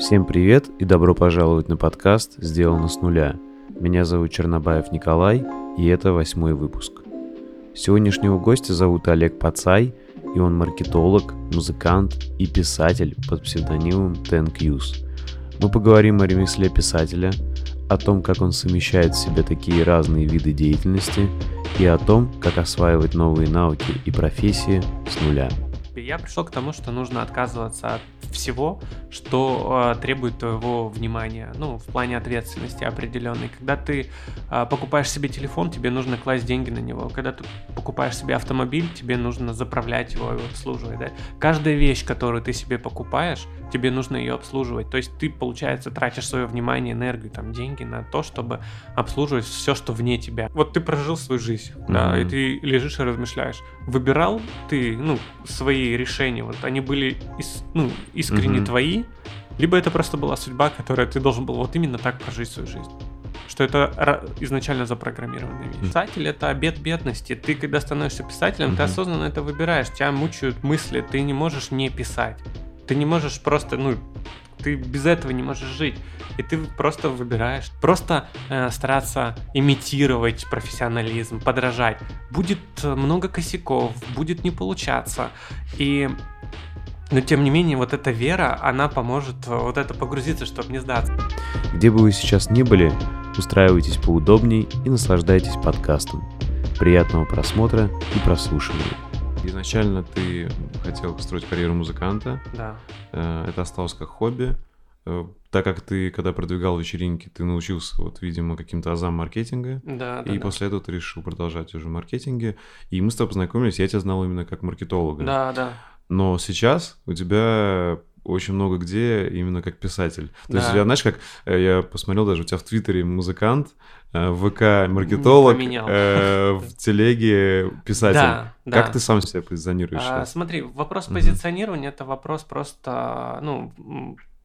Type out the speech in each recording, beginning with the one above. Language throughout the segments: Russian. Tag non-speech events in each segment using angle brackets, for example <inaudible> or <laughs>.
Всем привет и добро пожаловать на подкаст «Сделано с нуля». Меня зовут Чернобаев Николай, и это восьмой выпуск. Сегодняшнего гостя зовут Олег Пацай, и он маркетолог, музыкант и писатель под псевдонимом Тенкьюз. Мы поговорим о ремесле писателя, о том, как он совмещает в себе такие разные виды деятельности, и о том, как осваивать новые навыки и профессии с нуля. Я пришел к тому, что нужно отказываться от всего, что э, требует твоего внимания, ну, в плане ответственности определенной. Когда ты э, покупаешь себе телефон, тебе нужно класть деньги на него. Когда ты покупаешь себе автомобиль, тебе нужно заправлять его и обслуживать. Да? Каждая вещь, которую ты себе покупаешь, тебе нужно ее обслуживать. То есть ты, получается, тратишь свое внимание, энергию, там, деньги на то, чтобы обслуживать все, что вне тебя. Вот ты прожил свою жизнь, mm-hmm. да, и ты лежишь и размышляешь. Выбирал ты, ну, свои решения, вот они были, из, ну, искренне mm-hmm. твои, либо это просто была судьба, которая ты должен был вот именно так прожить свою жизнь. Что это изначально запрограммированная вещь. Писатель это обед бедности. Ты, когда становишься писателем, mm-hmm. ты осознанно это выбираешь. Тебя мучают мысли, ты не можешь не писать. Ты не можешь просто, ну, ты без этого не можешь жить. И ты просто выбираешь. Просто э, стараться имитировать профессионализм, подражать. Будет э, много косяков, будет не получаться. И но тем не менее, вот эта вера, она поможет э, вот это погрузиться, чтобы не сдаться. Где бы вы сейчас ни были, устраивайтесь поудобней и наслаждайтесь подкастом. Приятного просмотра и прослушивания. Изначально ты хотел построить карьеру музыканта. Да. Э, это осталось как хобби. Э, так как ты, когда продвигал вечеринки, ты научился, вот, видимо, каким-то азам маркетинга. Да, да. И да. после этого ты решил продолжать уже в маркетинге. И мы с тобой познакомились, я тебя знал именно как маркетолога. Да, да. Но сейчас у тебя очень много где именно как писатель. То Да. есть тебя, знаешь, как э, я посмотрел даже у тебя в Твиттере музыкант, э, в ВК маркетолог, э, в <laughs> телеге писатель. Да, Как да. ты сам себя позиционируешь А, сейчас? смотри, вопрос Мгм. позиционирования это вопрос просто, ну,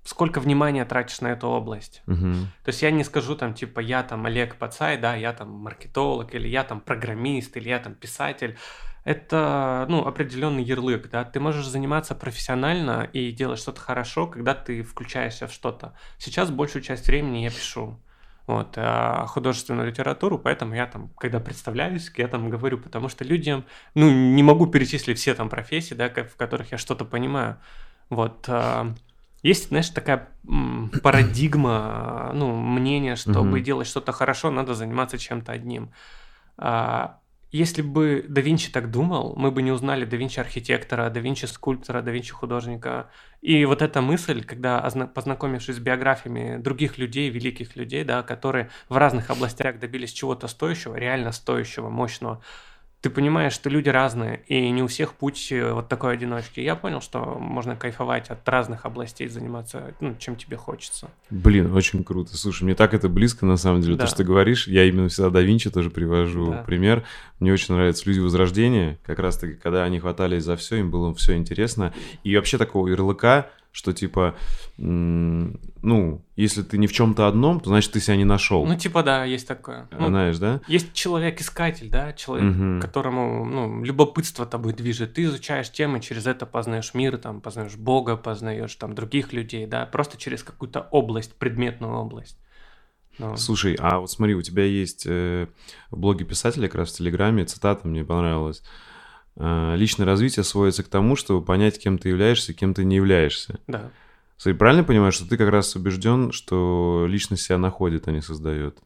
сколько внимания тратишь на эту область. Мгм. То есть я не скажу там, типа, я там Олег Пацай, да, я там маркетолог, или я там программист, или я там писатель. Это, ну, определенный ярлык, да. Ты можешь заниматься профессионально и делать что-то хорошо, когда ты включаешься в что-то. Сейчас большую часть времени я пишу. Вот, а художественную литературу, поэтому я там, когда представляюсь, я там говорю, потому что людям, ну, не могу перечислить все там профессии, да, в которых я что-то понимаю. Вот, а, есть, знаешь, такая <clears throat> парадигма, ну, мнение, чтобы делать что-то хорошо, надо заниматься чем-то одним. А, Если бы да Винчи так думал, мы бы не узнали да Винчи архитектора, да Винчи скульптора, да Винчи художника. И вот эта мысль, когда озна- познакомившись с биографиями других людей, великих людей, да, которые в разных областях добились чего-то стоящего, реально стоящего, мощного, ты понимаешь, что люди разные, и не у всех путь э, вот такой одиночки. Я понял, что можно кайфовать от разных областей, заниматься, ну, чем тебе хочется. Блин, очень круто. Слушай, мне так это близко, на самом деле, Да. то, что ты говоришь. Я именно всегда да Винчи тоже привожу Да. пример. Мне очень нравятся люди Возрождения. Как раз-таки, когда они хватались за все, им было все интересно. И вообще такого ярлыка, что типа, ну, если ты не в чем-то одном, то значит ты себя не нашел. Ну, типа, да, есть такое. Ну, Знаешь, да? Есть человек-искатель, да, человек, Мгм. которому ну, любопытство тобой движет. Ты изучаешь темы, через это познаешь мир, там, познаешь Бога, познаешь там других людей, да, просто через какую-то область, предметную область. Ну, Слушай, а вот смотри, у тебя есть э, в блоге писателя, как раз в Телеграме, цитата мне понравилась. Э, Личное развитие сводится к тому, чтобы понять, кем ты являешься, кем ты не являешься. да. Смотри, правильно я понимаю, что ты как раз убежден, что личность себя находит, а не создает?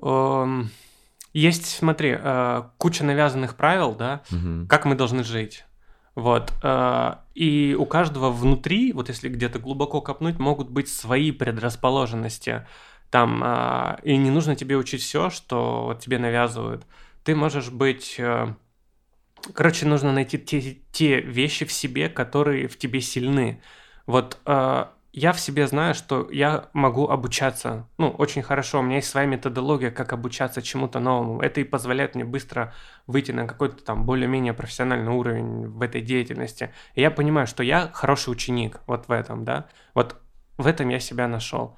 Эм, Есть, смотри, э, куча навязанных правил, да, Мгм. как мы должны жить. Вот. э, И у каждого внутри, вот если где-то глубоко копнуть, могут быть свои предрасположенности. Там, и не нужно тебе учить все, что вот тебе навязывают. Ты можешь быть... Короче, нужно найти те, те вещи в себе, которые в тебе сильны. Вот э, я в себе знаю, что я могу обучаться. Ну, очень хорошо. У меня есть своя методология, как обучаться чему-то новому. Это и позволяет мне быстро выйти на какой-то там более-менее профессиональный уровень в этой деятельности. И я понимаю, что я хороший ученик вот в этом, да. Вот в этом я себя нашел.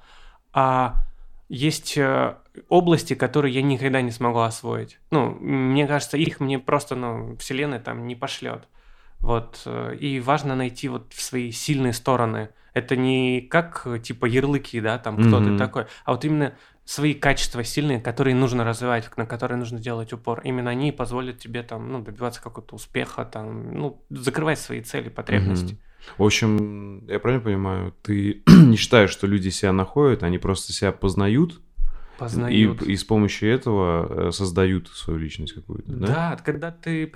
А есть э, области, которые я никогда не смогу освоить. Ну, мне кажется, их мне просто, ну, вселенная там не пошлет. Вот. э, И важно найти вот свои сильные стороны. Это не как типа ярлыки, да, там кто mm-hmm. ты такой, а вот именно свои качества сильные, которые нужно развивать, на которые нужно делать упор. Именно они позволят тебе там, ну, добиваться какого-то успеха, там, ну, закрывать свои цели, потребности. Mm-hmm. В общем, я правильно понимаю, ты <clears throat> не считаешь, что люди себя находят, они просто себя познают, познают. И, и с помощью этого э, создают свою личность какую-то, да? Да, когда ты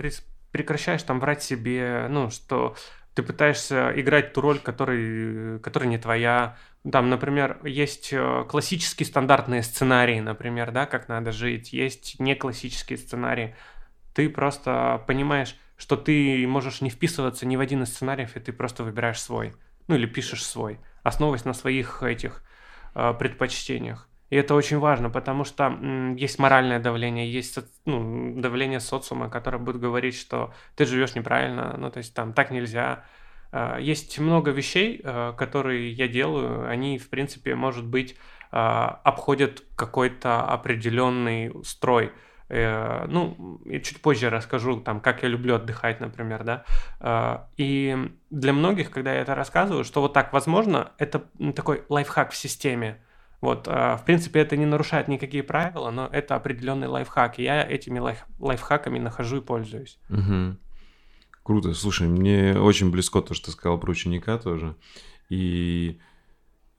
прекращаешь там врать себе, ну, что ты пытаешься играть ту роль, которая, которая не твоя. Там, например, есть э, классические стандартные сценарии, например, да, как надо жить, есть не классические сценарии. Ты просто понимаешь, что ты можешь не вписываться ни в один из сценариев, и ты просто выбираешь свой. Ну или пишешь свой, основываясь на своих этих э, предпочтениях. И это очень важно, потому что м, есть моральное давление, есть ну, давление социума, которое будет говорить, что ты живешь неправильно, ну то есть там так нельзя. Э, есть много вещей, э, которые я делаю, они в принципе, может быть, э, обходят какой-то определенный строй. Э, ну, и чуть позже расскажу, там, как я люблю отдыхать, например, да. Э, и для многих, когда я это рассказываю, что вот так возможно, это такой лайфхак в системе. Вот, э, в принципе, это не нарушает никакие правила, но это определенный лайфхак, и я этими лайф лайфхаками нахожу и пользуюсь. Угу. Круто. Слушай, мне очень близко то, что ты сказал про ученика тоже. И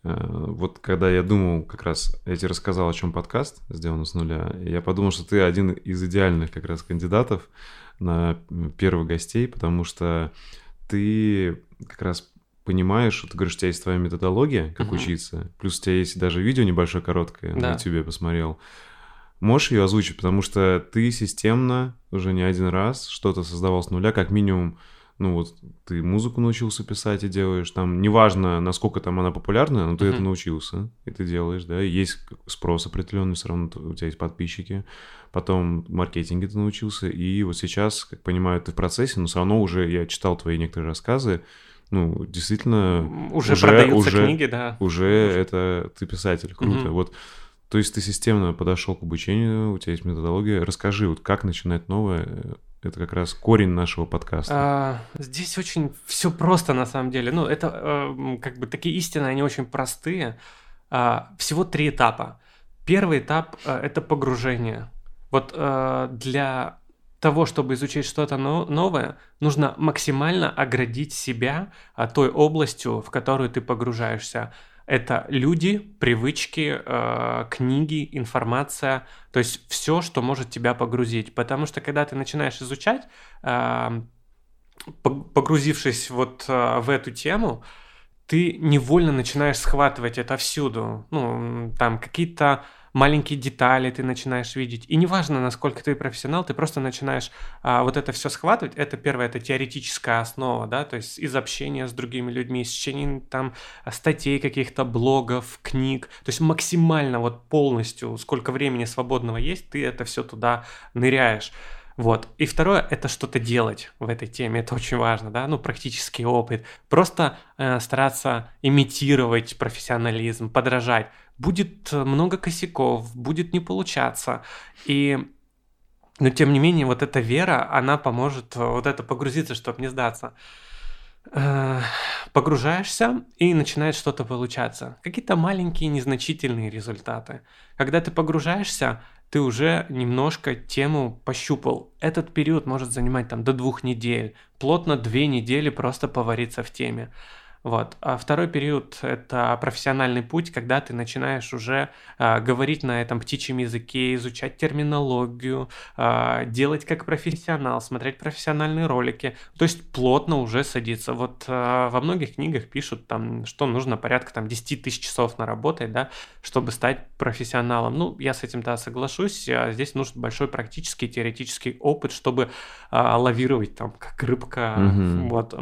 вот когда я думал, как раз я тебе рассказал, о чем подкаст сделан с нуля, я подумал, что ты один из идеальных как раз кандидатов на первых гостей, потому что ты как раз понимаешь, что ты говоришь, у тебя есть твоя методология, как uh-huh. учиться, плюс у тебя есть даже видео небольшое, короткое, да. на YouTube я посмотрел. Можешь ее озвучить, потому что ты системно уже не один раз что-то создавал с нуля, как минимум ну вот ты музыку научился писать и делаешь, там неважно, насколько там она популярна, но ты mm-hmm. это научился, и ты делаешь, да, есть спрос определенный, все равно у тебя есть подписчики, потом маркетинге ты научился, и вот сейчас, как понимаю, ты в процессе, но все равно уже я читал твои некоторые рассказы, ну, действительно... Уже, уже продаются уже, книги, да. Уже, уже это ты писатель, круто. Mm-hmm. Вот то есть ты системно подошел к обучению, у тебя есть методология. Расскажи, вот как начинать новое, это как раз корень нашего подкаста. А, здесь очень все просто на самом деле. Ну, это э, как бы такие истины, они очень простые. А, всего три этапа. Первый этап э, это погружение. Вот э, для того, чтобы изучить что-то новое, нужно максимально оградить себя той областью, в которую ты погружаешься. Это люди, привычки, э, книги, информация, то есть все, что может тебя погрузить. Потому что когда ты начинаешь изучать, э, погрузившись вот э, в эту тему, ты невольно начинаешь схватывать это всюду. Ну, там какие-то маленькие детали ты начинаешь видеть. И неважно, насколько ты профессионал, ты просто начинаешь а, вот это все схватывать. Это первое, это теоретическая основа, да, то есть из общения с другими людьми, из чтения там статей каких-то, блогов, книг. То есть максимально вот полностью, сколько времени свободного есть, ты это все туда ныряешь. Вот. И второе – это что-то делать в этой теме. Это очень важно, да, ну, практический опыт. Просто э, стараться имитировать профессионализм, подражать будет много косяков, будет не получаться. И но тем не менее, вот эта вера, она поможет э, вот это погрузиться, чтобы не сдаться. Э, погружаешься и начинает что-то получаться. Какие-то маленькие незначительные результаты. Когда ты погружаешься, ты уже немножко тему пощупал. Этот период может занимать там до двух недель. Плотно две недели просто повариться в теме. Вот. А второй период – это профессиональный путь, когда ты начинаешь уже а, говорить на этом птичьем языке, изучать терминологию, а, делать как профессионал, смотреть профессиональные ролики, то есть плотно уже садиться. Вот а, во многих книгах пишут, там, что нужно порядка там, 10 тысяч часов наработать, да, чтобы стать профессионалом. Ну, я с этим, да, соглашусь. Здесь нужен большой практический, теоретический опыт, чтобы а, лавировать там, как рыбка. Mm-hmm. Вот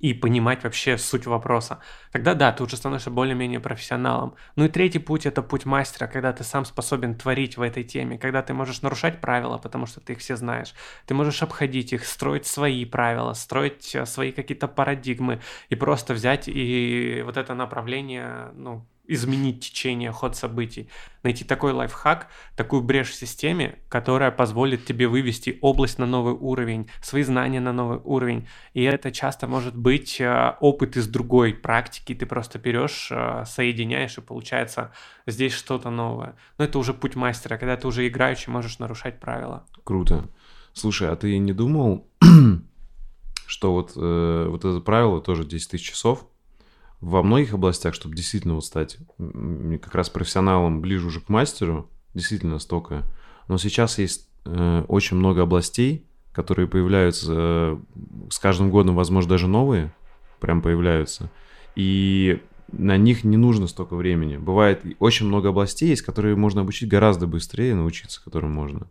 и понимать вообще суть вопроса. Тогда да, ты уже становишься более-менее профессионалом. Ну и третий путь это путь мастера, когда ты сам способен творить в этой теме, когда ты можешь нарушать правила, потому что ты их все знаешь. Ты можешь обходить их, строить свои правила, строить э, свои какие-то парадигмы и просто взять и вот это направление, ну, изменить течение, ход событий. Найти такой лайфхак, такую брешь в системе, которая позволит тебе вывести область на новый уровень, свои знания на новый уровень. И это часто может быть э, опыт из другой практики. Ты просто берешь, э, соединяешь, и получается здесь что-то новое. Но это уже путь мастера, когда ты уже играющий можешь нарушать правила. Круто. Слушай, а ты не думал, <clears throat> что вот, э, вот это правило тоже 10 тысяч часов, во многих областях, чтобы действительно вот стать как раз профессионалом ближе уже к мастеру, действительно столько. Но сейчас есть э, очень много областей, которые появляются э, с каждым годом, возможно, даже новые, прям появляются. И на них не нужно столько времени. Бывает очень много областей есть, которые можно обучить гораздо быстрее, научиться которым можно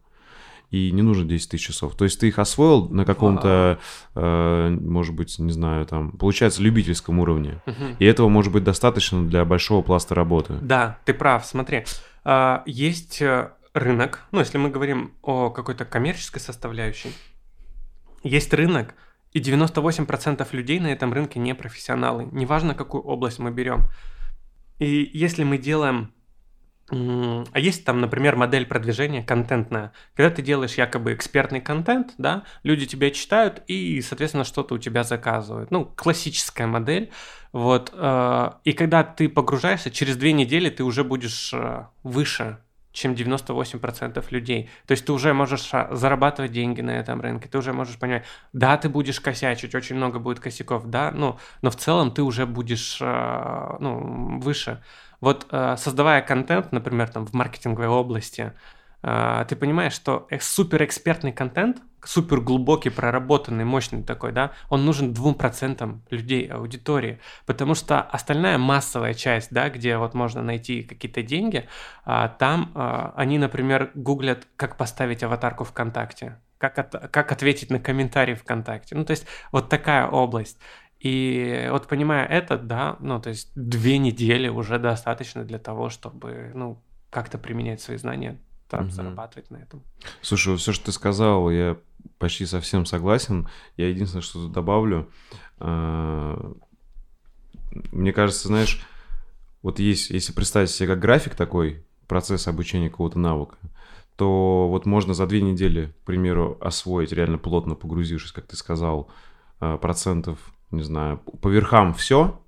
и не нужно 10 тысяч часов. То есть ты их освоил на каком-то, э, может быть, не знаю, там, получается, любительском уровне. Угу. И этого может быть достаточно для большого пласта работы. Да, ты прав. Смотри, а, есть э, рынок, ну, если мы говорим о какой-то коммерческой составляющей, есть рынок, и 98% людей на этом рынке не профессионалы. Неважно, какую область мы берем. И если мы делаем а есть там, например, модель продвижения контентная. Когда ты делаешь якобы экспертный контент, да, люди тебя читают и, соответственно, что-то у тебя заказывают. Ну, классическая модель. Вот. Э, и когда ты погружаешься, через две недели ты уже будешь э, выше, чем 98% людей. То есть ты уже можешь а, зарабатывать деньги на этом рынке, ты уже можешь понимать, да, ты будешь косячить, очень много будет косяков, да, ну, но в целом ты уже будешь э, ну, выше. Вот э, создавая контент, например, там в маркетинговой области, э, ты понимаешь, что суперэкспертный контент, супер глубокий, проработанный, мощный такой, да, он нужен двум процентам людей, аудитории, потому что остальная массовая часть, да, где вот можно найти какие-то деньги, э, там э, они, например, гуглят, как поставить аватарку ВКонтакте, как, от, как ответить на комментарий ВКонтакте. Ну, то есть вот такая область. И вот понимая это, да, ну, то есть две недели уже достаточно для того, чтобы, ну, как-то применять свои знания, там, угу. зарабатывать на этом. Слушай, все, что ты сказал, я почти совсем согласен. Я единственное, что добавлю. А, мне кажется, знаешь, вот есть, если представить себе как график такой, процесс обучения какого-то навыка, то вот можно за две недели, к примеру, освоить, реально плотно погрузившись, как ты сказал, а, процентов не знаю, по верхам все,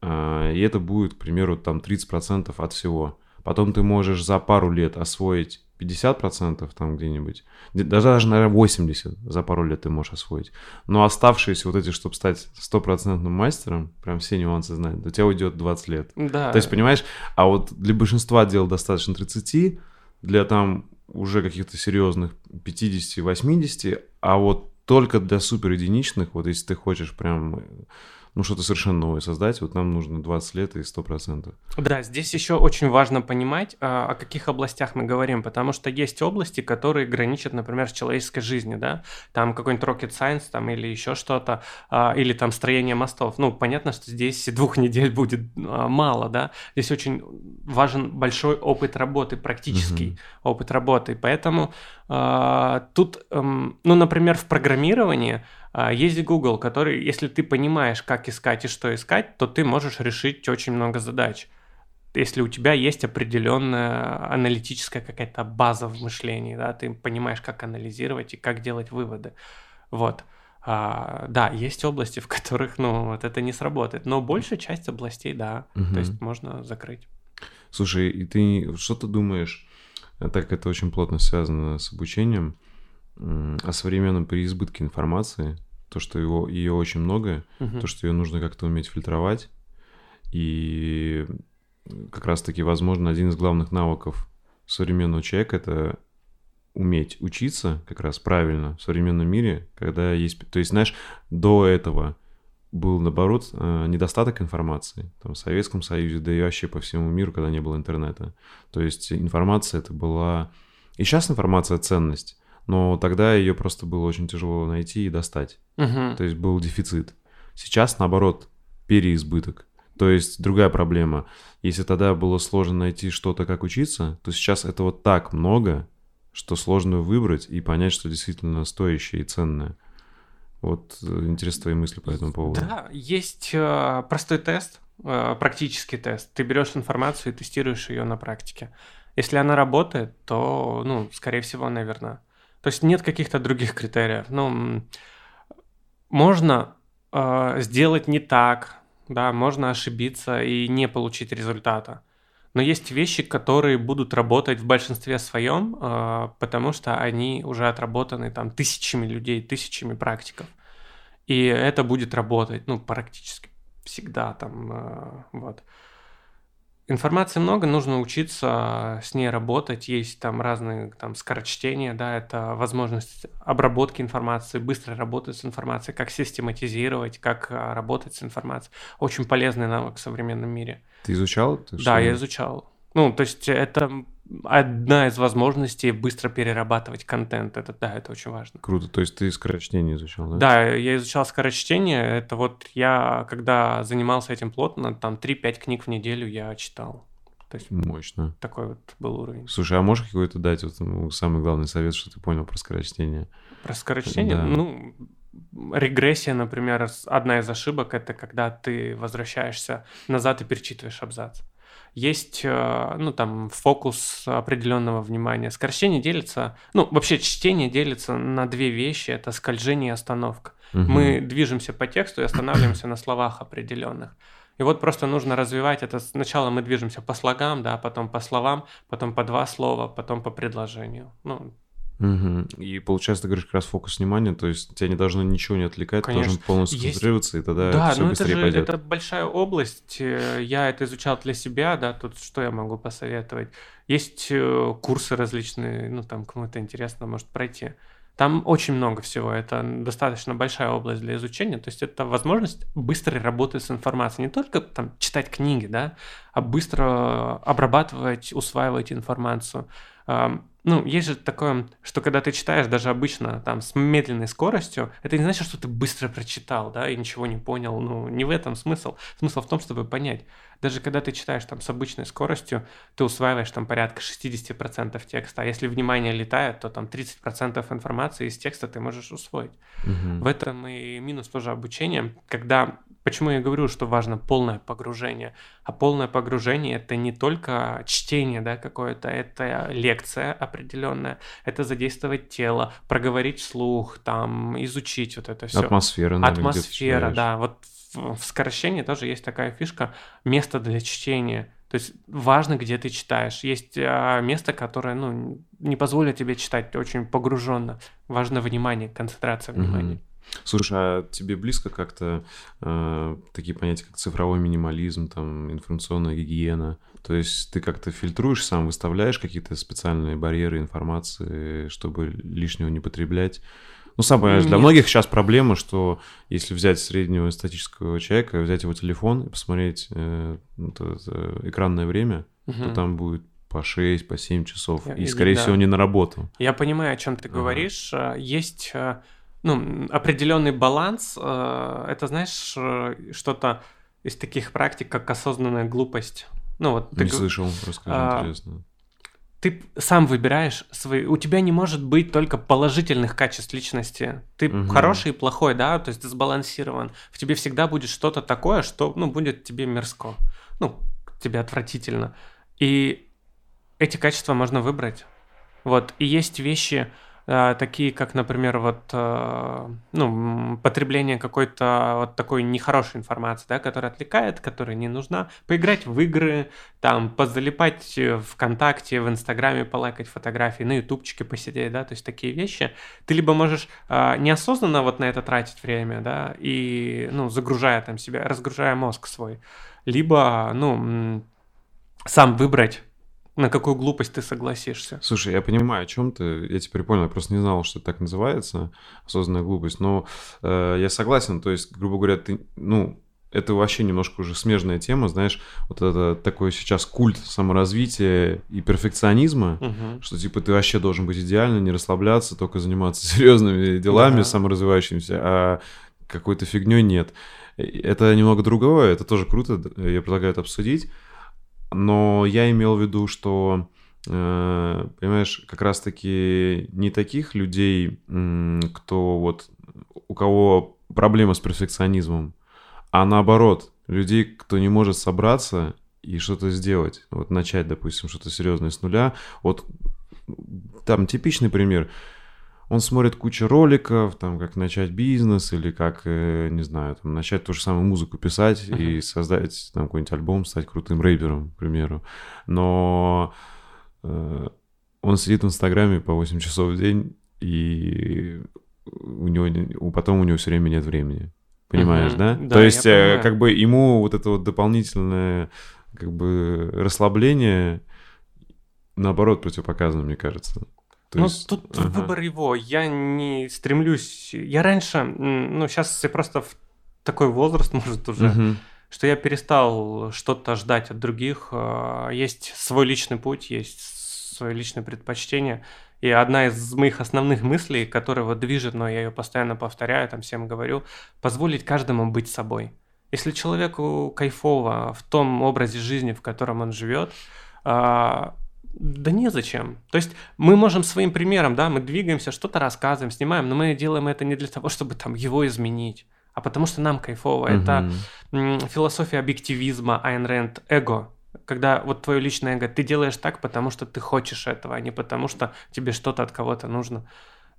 а, и это будет, к примеру, там 30% от всего. Потом ты можешь за пару лет освоить 50% там где-нибудь, даже, даже, наверное, 80% за пару лет ты можешь освоить. Но оставшиеся вот эти, чтобы стать стопроцентным мастером, прям все нюансы знать, у тебя уйдет 20 лет. Да. То есть, понимаешь, а вот для большинства дел достаточно 30, для там уже каких-то серьезных 50-80, а вот только для супер единичных, вот если ты хочешь прям ну, что-то совершенно новое создать, вот нам нужно 20 лет и 100%. Да, здесь еще очень важно понимать, а, о каких областях мы говорим, потому что есть области, которые граничат, например, с человеческой жизнью, да, там какой-нибудь rocket science там или еще что-то, а, или там строение мостов. Ну, понятно, что здесь <laughs> двух недель будет а, мало, да, здесь очень важен большой опыт работы, практический угу. опыт работы, поэтому тут, эм, ну, например, в программировании есть Google, который, если ты понимаешь, как искать и что искать, то ты можешь решить очень много задач. Если у тебя есть определенная аналитическая какая-то база в мышлении, да, ты понимаешь, как анализировать и как делать выводы. Вот. А, да, есть области, <laughs> в которых, ну, вот это не сработает. Но большая часть областей, да, угу. то есть можно закрыть. Слушай, и ты что ты думаешь, так как это очень плотно связано с обучением, о современном переизбытке информации, то, что его, ее очень много, угу. то, что ее нужно как-то уметь фильтровать. И как раз-таки, возможно, один из главных навыков современного человека — это уметь учиться как раз правильно в современном мире, когда есть... То есть, знаешь, до этого был, наоборот, э, недостаток информации. Там, в Советском Союзе, да и вообще по всему миру, когда не было интернета. То есть информация это была... И сейчас информация — ценность но тогда ее просто было очень тяжело найти и достать. Угу. То есть был дефицит. Сейчас, наоборот, переизбыток. То есть другая проблема. Если тогда было сложно найти что-то, как учиться, то сейчас этого так много, что сложно выбрать и понять, что действительно стоящее и ценное. Вот э, интересны твои мысли по этому поводу. Да, есть э, простой тест, э, практический тест. Ты берешь информацию и тестируешь ее на практике. Если она работает, то, ну, скорее всего, она верна. То есть нет каких-то других критериев. Ну, можно э, сделать не так, да, можно ошибиться и не получить результата. Но есть вещи, которые будут работать в большинстве своем, э, потому что они уже отработаны там тысячами людей, тысячами практиков. И это будет работать, ну, практически всегда там, э, вот. Информации много, нужно учиться с ней работать. Есть там разные там скорочтения, да, это возможность обработки информации, быстро работать с информацией, как систематизировать, как а, работать с информацией. Очень полезный навык в современном мире. Ты изучал? Ты да, я изучал. Ну, то есть это одна из возможностей быстро перерабатывать контент. Это да, это очень важно. Круто. То есть ты скорочтение изучал, да? Да, я изучал скорочтение. Это вот я, когда занимался этим плотно, там 3-5 книг в неделю я читал. То есть Мощно. Такой вот был уровень. Слушай, а можешь какой-то дать вот ну, самый главный совет, что ты понял про скорочтение? Про скорочтение? Да. Ну, регрессия, например, одна из ошибок, это когда ты возвращаешься назад и перечитываешь абзац есть, э, ну, там, фокус определенного внимания. Скорочтение делится, ну, вообще чтение делится на две вещи. Это скольжение и остановка. Угу. Мы движемся по тексту и останавливаемся на словах определенных. И вот просто нужно развивать это. Сначала мы движемся по слогам, да, потом по словам, потом по два слова, потом по предложению. Ну, Угу. И получается, ты говоришь как раз фокус внимания, то есть тебя не должно ничего не отвлекать, Конечно. ты должен полностью Есть... концентрироваться, и тогда да, все ну быстрее это же, пойдет. это большая область, э, я это изучал для себя, да, тут что я могу посоветовать. Есть э, курсы различные, ну там кому-то интересно может пройти. Там очень много всего, это достаточно большая область для изучения, то есть это возможность быстрой работы с информацией, не только там читать книги, да, а быстро обрабатывать, усваивать информацию ну, есть же такое, что когда ты читаешь даже обычно там с медленной скоростью, это не значит, что ты быстро прочитал, да, и ничего не понял. Ну, не в этом смысл. Смысл в том, чтобы понять. Даже когда ты читаешь там с обычной скоростью, ты усваиваешь там порядка 60% текста, а если внимание летает, то там 30% информации из текста ты можешь усвоить. Угу. В этом и минус тоже обучения, когда Почему я говорю, что важно полное погружение? А полное погружение это не только чтение, да, какое-то, это лекция определенная, это задействовать тело, проговорить слух, там, изучить вот это все. Атмосфера, наверное, Атмосфера, да. Вот в, в скорочтении тоже есть такая фишка, место для чтения. То есть важно, где ты читаешь. Есть а, место, которое ну, не позволит тебе читать очень погруженно. Важно внимание, концентрация внимания. Угу. Слушай, а тебе близко как-то э, такие понятия, как цифровой минимализм, там, информационная гигиена? То есть ты как-то фильтруешь сам, выставляешь какие-то специальные барьеры информации, чтобы лишнего не потреблять? Ну, сам понимаешь, для многих сейчас проблема, что если взять среднего статического человека, взять его телефон и посмотреть э, это, это экранное время, угу. то там будет по 6, по 7 часов. И, и скорее да. всего, не на работу. Я понимаю, о чем ты ага. говоришь. Э, есть э, ну, определенный баланс. Э, это, знаешь, э, что-то из таких практик, как осознанная глупость. Ну, вот ты... Не слышал, расскажи, а, интересно. Ты сам выбираешь свои... У тебя не может быть только положительных качеств личности. Ты угу. хороший и плохой, да, то есть ты сбалансирован. В тебе всегда будет что-то такое, что, ну, будет тебе мерзко. Ну, тебе отвратительно. И эти качества можно выбрать. Вот. И есть вещи, такие как, например, вот, э, ну, потребление какой-то вот такой нехорошей информации, да, которая отвлекает, которая не нужна, поиграть в игры, там, позалипать ВКонтакте, в Инстаграме, полайкать фотографии, на Ютубчике посидеть, да, то есть такие вещи. Ты либо можешь а, неосознанно вот на это тратить время, да, и, ну, загружая там себя, разгружая мозг свой, либо, ну, сам выбрать на какую глупость ты согласишься? Слушай, я понимаю, о чем ты. Я теперь понял, я просто не знал, что это так называется, осознанная глупость. Но э, я согласен, то есть, грубо говоря, ты, ну, это вообще немножко уже смежная тема, знаешь, вот это такой сейчас культ саморазвития и перфекционизма, угу. что типа ты вообще должен быть идеально, не расслабляться, только заниматься <laughs> серьезными делами, да. саморазвивающимися, а какой-то фигней нет. Это немного другое, это тоже круто, я предлагаю это обсудить. Но я имел в виду, что, э, понимаешь, как раз-таки не таких людей, кто вот, у кого проблема с перфекционизмом, а наоборот, людей, кто не может собраться и что-то сделать. Вот начать, допустим, что-то серьезное с нуля. Вот там типичный пример. Он смотрит кучу роликов, там, как начать бизнес или как, э, не знаю, там, начать ту же самую музыку писать uh-huh. и создать там какой-нибудь альбом, стать крутым рэпером, к примеру. Но э, он сидит в Инстаграме по 8 часов в день, и у него потом у него все время нет времени. Понимаешь, uh-huh. да? да? То есть, э, как бы ему вот это вот дополнительное как бы расслабление наоборот противопоказано, мне кажется. То ну, есть... тут ага. выбор его. Я не стремлюсь... Я раньше... Ну, сейчас я просто в такой возраст, <laughs> может, уже... Угу. Что я перестал что-то ждать от других. А, есть свой личный путь, есть свое личное предпочтение. И одна из моих основных мыслей, которая вот движет, но я ее постоянно повторяю, там всем говорю, позволить каждому быть собой. Если человеку кайфово в том образе жизни, в котором он живет, а, да незачем. То есть мы можем своим примером, да, мы двигаемся, что-то рассказываем, снимаем, но мы делаем это не для того, чтобы там его изменить, а потому что нам кайфово. Угу. Это философия объективизма Айн Рэнд «Эго». Когда вот твое личное эго, ты делаешь так, потому что ты хочешь этого, а не потому что тебе что-то от кого-то нужно.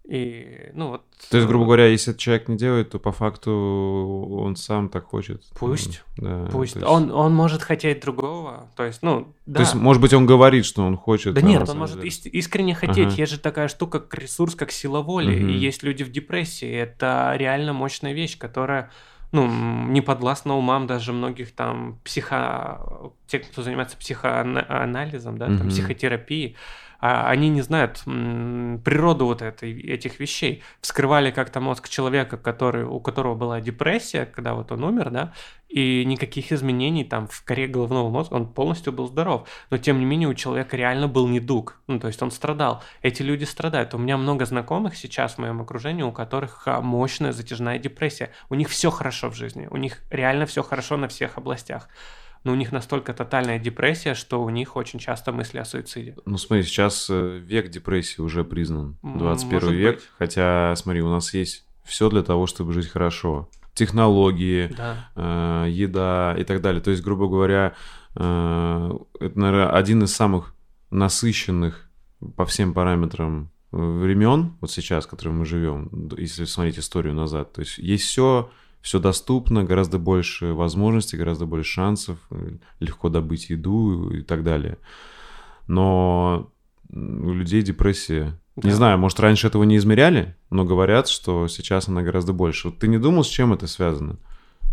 И, ну вот... То есть, грубо говоря, если человек не делает, то по факту он сам так хочет. Пусть. Да, пусть. Есть... Он, он может хотеть другого. То есть, ну, да. То есть, может быть, он говорит, что он хочет. Да нет, он может ис- искренне хотеть. Ага. Есть же такая штука, как ресурс, как сила воли. Угу. И есть люди в депрессии. Это реально мощная вещь, которая ну, не подвластна умам даже многих там психо... Те, кто занимается психоанализом, да, там, психотерапией а они не знают природу вот этой, этих вещей. Вскрывали как-то мозг человека, который, у которого была депрессия, когда вот он умер, да, и никаких изменений там в коре головного мозга, он полностью был здоров. Но тем не менее у человека реально был недуг, ну то есть он страдал. Эти люди страдают. У меня много знакомых сейчас в моем окружении, у которых а, мощная затяжная депрессия. У них все хорошо в жизни, у них реально все хорошо на всех областях но у них настолько тотальная депрессия, что у них очень часто мысли о суициде. Ну смотри, сейчас э, век депрессии уже признан, 21 Может век, быть. хотя смотри, у нас есть все для того, чтобы жить хорошо. Технологии, да. э, еда и так далее. То есть, грубо говоря, э, это, наверное, один из самых насыщенных по всем параметрам э, времен, вот сейчас, в котором мы живем, если смотреть историю назад. То есть есть все, все доступно, гораздо больше возможностей, гораздо больше шансов, э, легко добыть еду и так далее. Но у людей депрессия. Да. Не знаю, может, раньше этого не измеряли, но говорят, что сейчас она гораздо больше. Вот ты не думал, с чем это связано?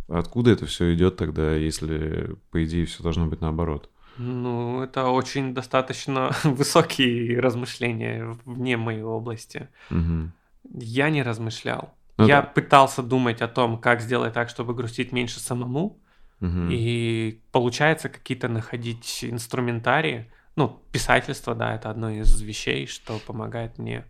Откуда это все идет тогда, если, по идее, все должно быть наоборот? Ну, это очень достаточно <laughs> высокие размышления вне моей области. Угу. Я не размышлял. Ну, я да. пытался думать о том, как сделать так, чтобы грустить меньше самому. Угу. И получается какие-то находить инструментарии. Ну, писательство, да, это одно из вещей, что помогает мне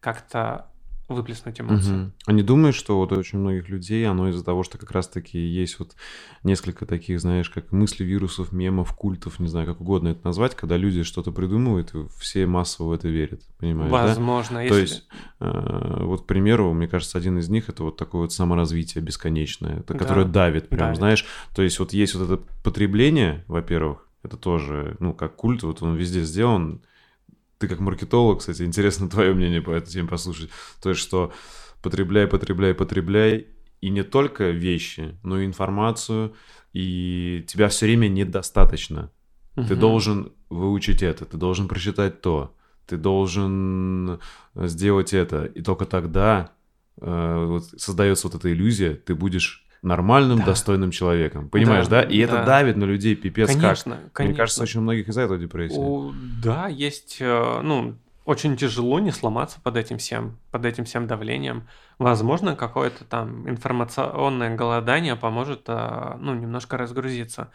как-то выплеснуть эмоции. Угу. А не думаешь, что вот у очень многих людей оно из-за того, что как раз-таки есть вот несколько таких, знаешь, как мысли вирусов, мемов, культов, не знаю, как угодно это назвать, когда люди что-то придумывают, и все массово в это верят, понимаешь, Возможно, да? если... То есть, э, вот, к примеру, мне кажется, один из них это вот такое вот саморазвитие бесконечное, это, которое да, давит прям, давит. знаешь, то есть вот есть вот это потребление, во-первых, это тоже, ну, как культ, вот он везде сделан, ты как маркетолог, кстати, интересно <laughs> твое мнение по этой теме послушать. То есть, что потребляй, потребляй, потребляй, и не только вещи, но и информацию, и тебя все время недостаточно. Угу. Ты должен выучить это, ты должен прочитать то, ты должен сделать это, и только тогда э, вот, создается вот эта иллюзия, ты будешь нормальным, да. достойным человеком. Понимаешь, да? да? И да. это давит на людей, пипец конечно, как. Конечно. Мне кажется, очень многих из-за этого депрессия. О, да, есть, э, ну, очень тяжело не сломаться под этим всем, под этим всем давлением. Возможно, какое-то там информационное голодание поможет, э, ну, немножко разгрузиться.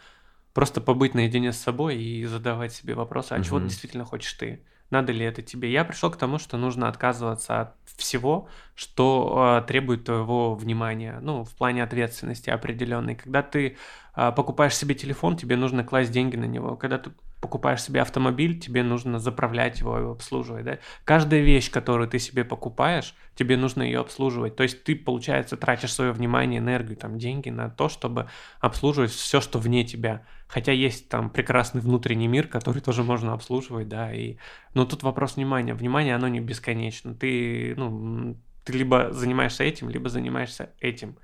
Просто побыть наедине с собой и задавать себе вопросы, а угу. чего действительно хочешь ты? Надо ли это тебе. Я пришел к тому, что нужно отказываться от всего, что э, требует твоего внимания, ну, в плане ответственности определенной. Когда ты э, покупаешь себе телефон, тебе нужно класть деньги на него. Когда ты покупаешь себе автомобиль, тебе нужно заправлять его и обслуживать, да? Каждая вещь, которую ты себе покупаешь, тебе нужно ее обслуживать. То есть ты, получается, тратишь свое внимание, энергию, там, деньги на то, чтобы обслуживать все, что вне тебя. Хотя есть там прекрасный внутренний мир, который тоже можно обслуживать, да, и... Но тут вопрос внимания. Внимание, оно не бесконечно. Ты, ну, ты либо занимаешься этим, либо занимаешься этим.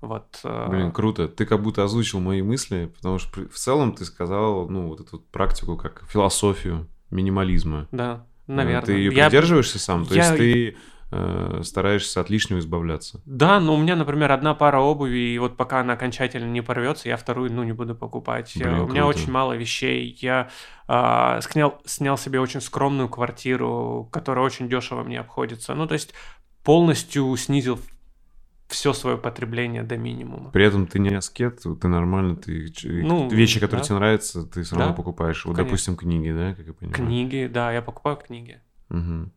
Вот. Э, Блин, круто. Ты как будто озвучил мои мысли, потому что в целом ты сказал, ну, вот эту практику как философию минимализма. Да, наверное. Ты ее придерживаешься я... сам? То я... есть ты э, стараешься от лишнего избавляться. Да, но у меня, например, одна пара обуви, и вот пока она окончательно не порвется, я вторую, ну, не буду покупать. Блин, у меня очень мало вещей. Я э, снял, снял себе очень скромную квартиру, которая очень дешево мне обходится. Ну, то есть полностью снизил все свое потребление до минимума. При этом ты не аскет, ты нормально, ты ну, вещи, которые да. тебе нравятся, ты все равно да, покупаешь. Вот, конечно. допустим, книги, да, как я понимаю. Книги, да, я покупаю книги. Угу.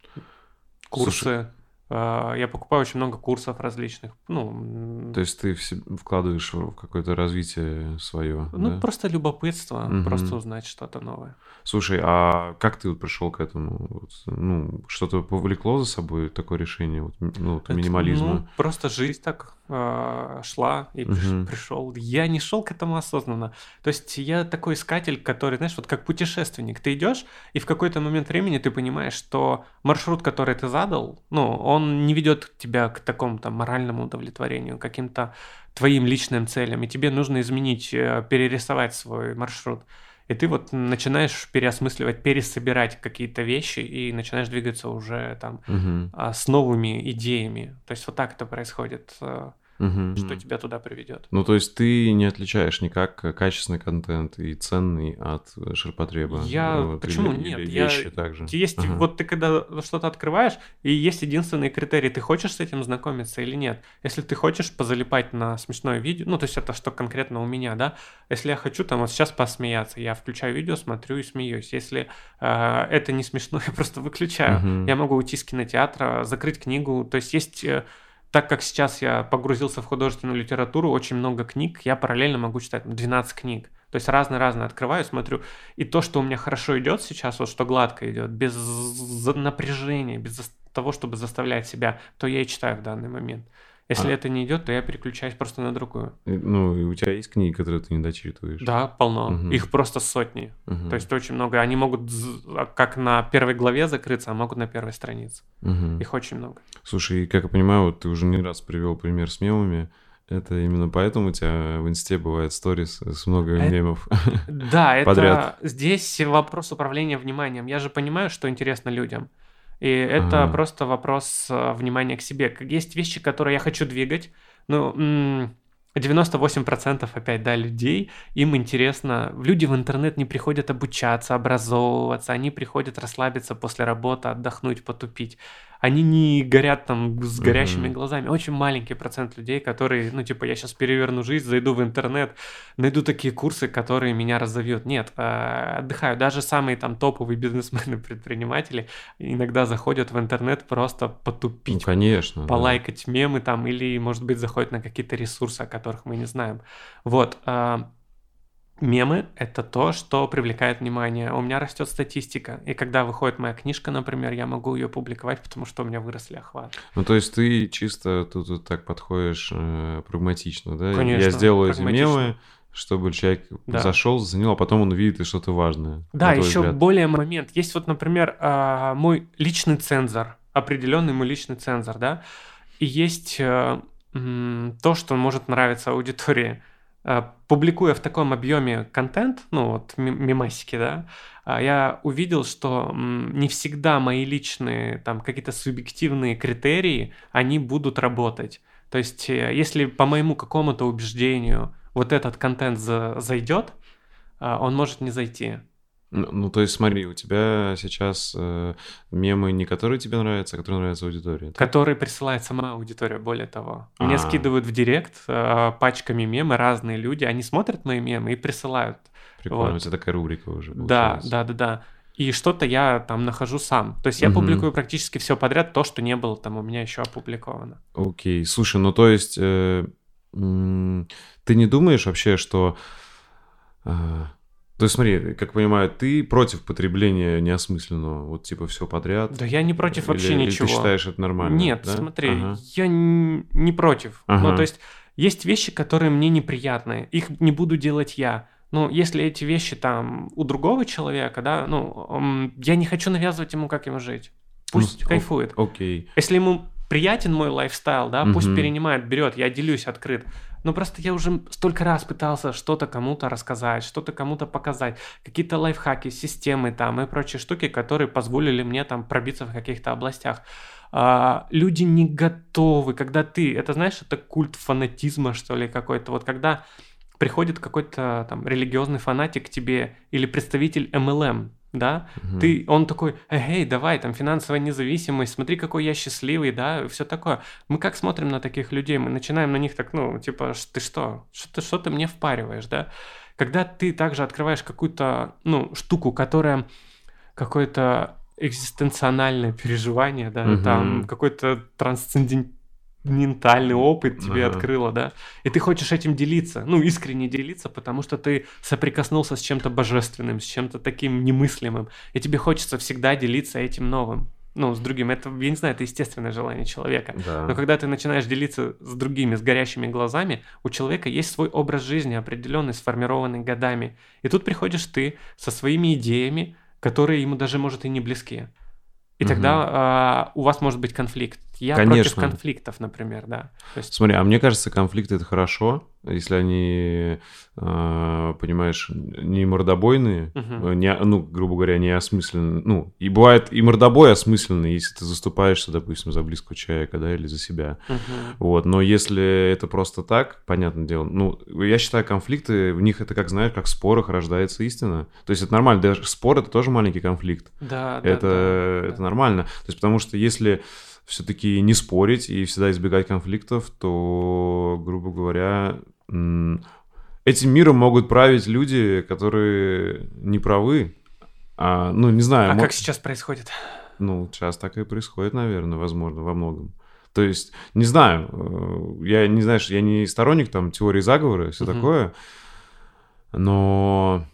Курсы. Слушай, я покупаю очень много курсов различных. Ну, То есть ты вкладываешь в какое-то развитие свое? Ну, да? просто любопытство, угу. просто узнать что-то новое. Слушай, а как ты вот пришел к этому? Ну, что-то повлекло за собой такое решение вот, ну, вот, минимализма? ну, просто жизнь так э, шла и угу. пришел. Я не шел к этому осознанно. То есть я такой искатель, который, знаешь, вот как путешественник. Ты идешь, и в какой-то момент времени ты понимаешь, что маршрут, который ты задал, ну, он не ведет тебя к такому там моральному удовлетворению, каким-то твоим личным целям, и тебе нужно изменить, э, перерисовать свой маршрут. И ты вот начинаешь переосмысливать, пересобирать какие-то вещи и начинаешь двигаться уже там угу. с новыми идеями. То есть вот так это происходит. Э, угу. что тебя туда приведет. Ну, то есть ты не отличаешь никак качественный контент и ценный от ширпотреба? Я... Вот, Почему или, нет? Или вещи я... также? Есть... Ага. Вот ты когда что-то открываешь, и есть единственный критерий, ты хочешь с этим знакомиться или нет. Если ты хочешь позалипать на смешное видео, ну, то есть это что конкретно у меня, да? Если я хочу там вот сейчас посмеяться, я включаю видео, смотрю и смеюсь. Если э, это не смешно, <laughs> я просто выключаю. Угу. Я могу уйти с кинотеатра, закрыть книгу. То есть есть... Э, так как сейчас я погрузился в художественную литературу, очень много книг, я параллельно могу читать 12 книг. То есть разные-разные открываю, смотрю. И то, что у меня хорошо идет сейчас, вот что гладко идет, без напряжения, без того, чтобы заставлять себя, то я и читаю в данный момент. Если а. это не идет, то я переключаюсь просто на другую. Ну, и у тебя есть книги, которые ты не дочитываешь? Да, полно. Угу. Их просто сотни. Угу. То есть очень много. Они могут а, как на первой главе закрыться, а могут на первой странице. Угу. Их очень много. Слушай, как я понимаю, вот ты уже не раз привел пример с мемами. Это именно поэтому у тебя в инсте бывает сторис с много это, мемов. Да, <laughs> это подряд. здесь вопрос управления вниманием. Я же понимаю, что интересно людям. И это ага. просто вопрос э, внимания к себе. Есть вещи, которые я хочу двигать. Ну, 98% опять, да, людей, им интересно, люди в интернет не приходят обучаться, образовываться, они приходят расслабиться после работы, отдохнуть, потупить они не горят там с горящими mm-hmm. глазами. Очень маленький процент людей, которые, ну, типа, я сейчас переверну жизнь, зайду в интернет, найду такие курсы, которые меня разовьют. Нет, э, отдыхаю. Даже самые там топовые бизнесмены, <laughs> предприниматели иногда заходят в интернет просто потупить. Ну, конечно. Полайкать да. мемы там или, может быть, заходят на какие-то ресурсы, о которых мы не знаем. Вот. Э, Мемы — это то, что привлекает внимание. У меня растет статистика. И когда выходит моя книжка, например, я могу ее публиковать, потому что у меня выросли охваты. Ну, то есть ты чисто тут вот так подходишь э, прагматично, да? Конечно, Я сделаю эти мемы, чтобы человек да. зашел, заценил, а потом он увидит что-то важное. Да, еще взгляд. более момент. Есть вот, например, э, мой личный цензор, определенный мой личный цензор, да, и есть э, то, что может нравиться аудитории. Э, публикуя в таком объеме контент, ну вот мемасики, да, а, я увидел, что не всегда мои личные там какие-то субъективные критерии, они будут работать. То есть, э, если по моему какому-то убеждению вот этот контент за зайдет, а, он может не зайти. Ну, то есть смотри, у тебя сейчас э, мемы не которые тебе нравятся, а которые нравятся аудитории. Которые присылает сама аудитория, более того. Мне А-а-а. скидывают в директ э, пачками мемы разные люди, они смотрят мои мемы и присылают. Прикольно, вот. у тебя такая рубрика уже Да, да, да, да. И что-то я там нахожу сам. То есть я угу. публикую практически все подряд, то, что не было там у меня еще опубликовано. Окей, слушай, ну то есть э, ты не думаешь вообще, что... Э, То есть, смотри, как понимаю, ты против потребления неосмысленного, вот типа все подряд. Да я не против Или- вообще или ничего. ты считаешь это нормально? Нет, да? смотри, Ага. я не против. Ага. Ну, то есть, есть вещи, которые мне неприятны, их не буду делать я. Ну, если эти вещи там у другого человека, да, ну, я не хочу навязывать ему, как ему жить. Пусть Ну, кайфует. Окей. Если ему приятен мой lifestyle, да, пусть Мгм. перенимает, берет, я делюсь открыт. Но просто я уже столько раз пытался что-то кому-то рассказать, что-то кому-то показать, какие-то лайфхаки, системы там и прочие штуки, которые позволили мне там пробиться в каких-то областях. А, люди не готовы, когда ты, это знаешь, это культ фанатизма, что ли, какой-то. Вот когда приходит какой-то там религиозный фанатик к тебе или представитель MLM, да, Мгм. ты, он такой, эй, давай, там, финансовая независимость, смотри, какой я счастливый, да, все такое. Мы как смотрим на таких людей, мы начинаем на них так, ну, типа, «Ш- ты что, что ты, что ты мне впариваешь, да? Когда ты также открываешь какую-то, ну, штуку, которая какое-то экзистенциональное переживание, да, Мгм. там какой-то трансцендентальный опыт тебе Ага. открыло, да, и ты хочешь этим делиться, ну, искренне делиться, потому что ты соприкоснулся с чем-то божественным, с чем-то таким немыслимым, и тебе хочется всегда делиться этим новым, ну, с другим. Это, я не знаю, это естественное желание человека. Да. Но когда ты начинаешь делиться с другими, с горящими глазами, у человека есть свой образ жизни, определенный, сформированный годами. И тут приходишь ты со своими идеями, которые ему даже, может, и не близки. И Мгм. тогда а, у вас может быть конфликт. Я Конечно. против конфликтов, например, да. То есть, Смотри, а мне кажется, конфликты это хорошо, если они, э, понимаешь, не мордобойные, э, не, ну, грубо говоря, не осмысленные. Ну, и бывает и мордобой осмысленный, если ты заступаешься, допустим, за близкого человека, да, или за себя. мгм. Вот, но если это просто так, понятное дело, ну, я считаю, конфликты, в них это, как знаешь, как в спорах рождается истина. То есть это нормально, даже спор это тоже маленький конфликт. Да, да, это, да, это да. нормально. То есть потому что если все-таки не спорить и всегда избегать конфликтов, то, грубо говоря, этим миром могут править люди, которые не правы. А, ну, не знаю. А мо- как сейчас происходит? Ну, сейчас так и происходит, наверное, возможно, во многом. То есть, не знаю, э, я не знаешь, я не сторонник там теории заговора и все Мгм. такое, но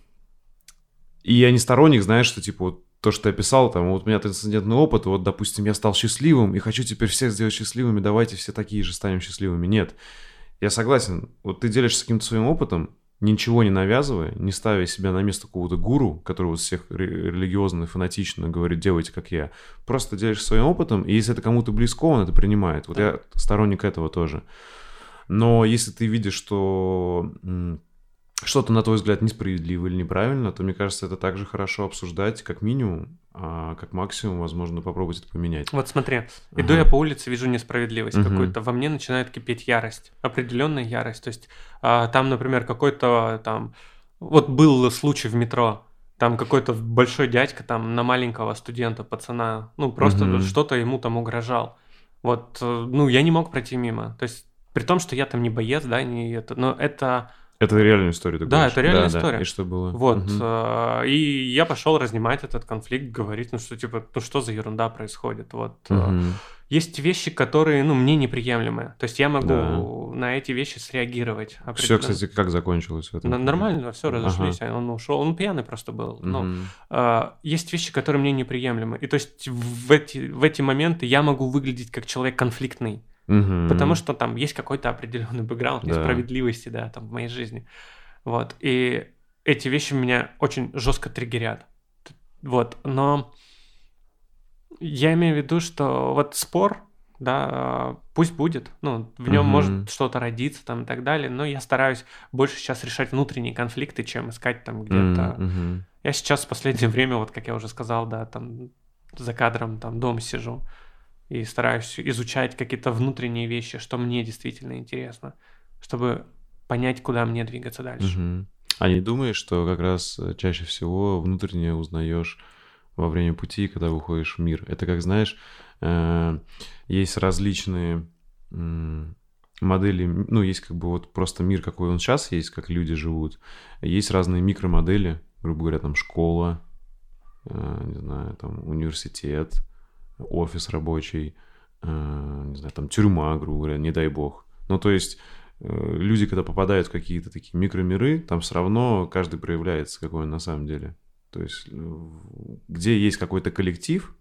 и я не сторонник, знаешь, что типа вот то, что я писал, там, вот у меня трансцендентный опыт, вот, допустим, я стал счастливым и хочу теперь всех сделать счастливыми, давайте все такие же станем счастливыми. Нет, я согласен, вот ты делишься каким-то своим опытом, ничего не навязывая, не ставя себя на место какого-то гуру, который вот всех ре- религиозно, фанатично говорит, делайте как я. Просто делишься своим опытом, и если это кому-то близко, он это принимает. Вот Да. я сторонник этого тоже. Но если ты видишь, что что-то, на твой взгляд, несправедливо или неправильно, то, мне кажется, это также хорошо обсуждать, как минимум, а как максимум, возможно, попробовать это поменять. Вот смотри, иду Ага. я по улице, вижу несправедливость Мгм. какую-то, во мне начинает кипеть ярость, определенная ярость. То есть а, там, например, какой-то там, вот был случай в метро, там какой-то большой дядька там на маленького студента, пацана, ну просто Мгм. что-то ему там угрожал. Вот, э, ну я не мог пройти мимо. То есть при том, что я там не боец, да, не это, но это Это реальная история, ты Да, говоришь? это реальная да. история. И что было? вот, э, и я пошел разнимать этот конфликт, говорить, ну что типа, ну что за ерунда происходит, вот. э, Мгм. есть вещи, которые, ну, мне неприемлемы. То есть я могу Да. на эти вещи среагировать. Все, кстати, как закончилось в этом? Н- Нормально, все, Ага. разошлись, а он ушел. Он пьяный просто был. Но Мгм. а, есть вещи, которые мне неприемлемы. И то есть в эти, в эти моменты я могу выглядеть как человек конфликтный. Мгм. Потому что там есть какой-то определенный бэкграунд Да. несправедливости, да, там в моей жизни. Вот. И эти вещи меня очень жестко триггерят. Вот. Но я имею в виду, что вот спор, да, пусть будет, ну, в нем Мгм. может что-то родиться там и так далее, но я стараюсь больше сейчас решать внутренние конфликты, чем искать там где-то мгм. я сейчас в последнее время, вот как я уже сказал, да, там за кадром там дома сижу и стараюсь изучать какие-то внутренние вещи, что мне действительно интересно, чтобы понять, куда мне двигаться дальше. Мгм. А не думаешь, что как раз э, чаще всего внутренне узнаешь во время пути, когда выходишь в мир? Это как, знаешь, э, есть различные модели, ну, есть как бы вот просто мир, какой он сейчас есть, как люди живут. Есть разные микромодели, грубо говоря, там школа, э, не знаю, там университет, офис рабочий, э, не знаю, там тюрьма, грубо говоря, не дай бог. Ну, то есть э, люди, когда попадают в какие-то такие микромиры, там все равно каждый проявляется, какой он на самом деле. То есть, э, где есть какой-то коллектив,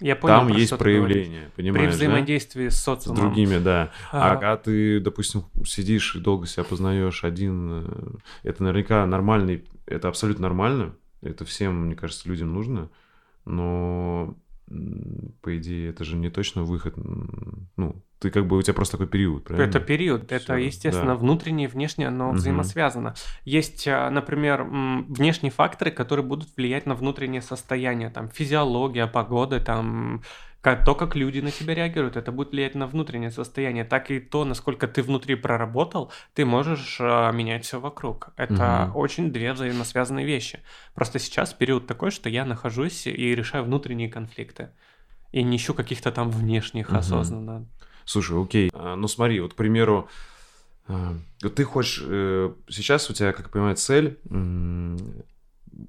я понял, там есть проявление, понимаешь, При взаимодействии да? с социумом. С другими, да. А, а ты, допустим, сидишь и долго себя познаешь один, это наверняка нормальный, это абсолютно нормально, это всем, мне кажется, людям нужно, но по идее, это же не точно выход. Ну, ты как бы у тебя просто такой период, правильно? Это период, Всё, это, естественно, да. внутреннее и внешнее, оно угу. взаимосвязано. Есть, а, например, внешние факторы, которые будут влиять на внутреннее состояние, там, физиология, погода, там, то, как люди на тебя реагируют, это будет влиять на внутреннее состояние, так и то, насколько ты внутри проработал, ты можешь э, менять все вокруг. Это угу. очень две взаимосвязанные вещи. Просто сейчас период такой, что я нахожусь и решаю внутренние конфликты. И не ищу каких-то там внешних угу. осознанно. Слушай, окей. А, ну смотри, вот, к примеру, а, ты хочешь... Э, сейчас у тебя, как я понимаю, цель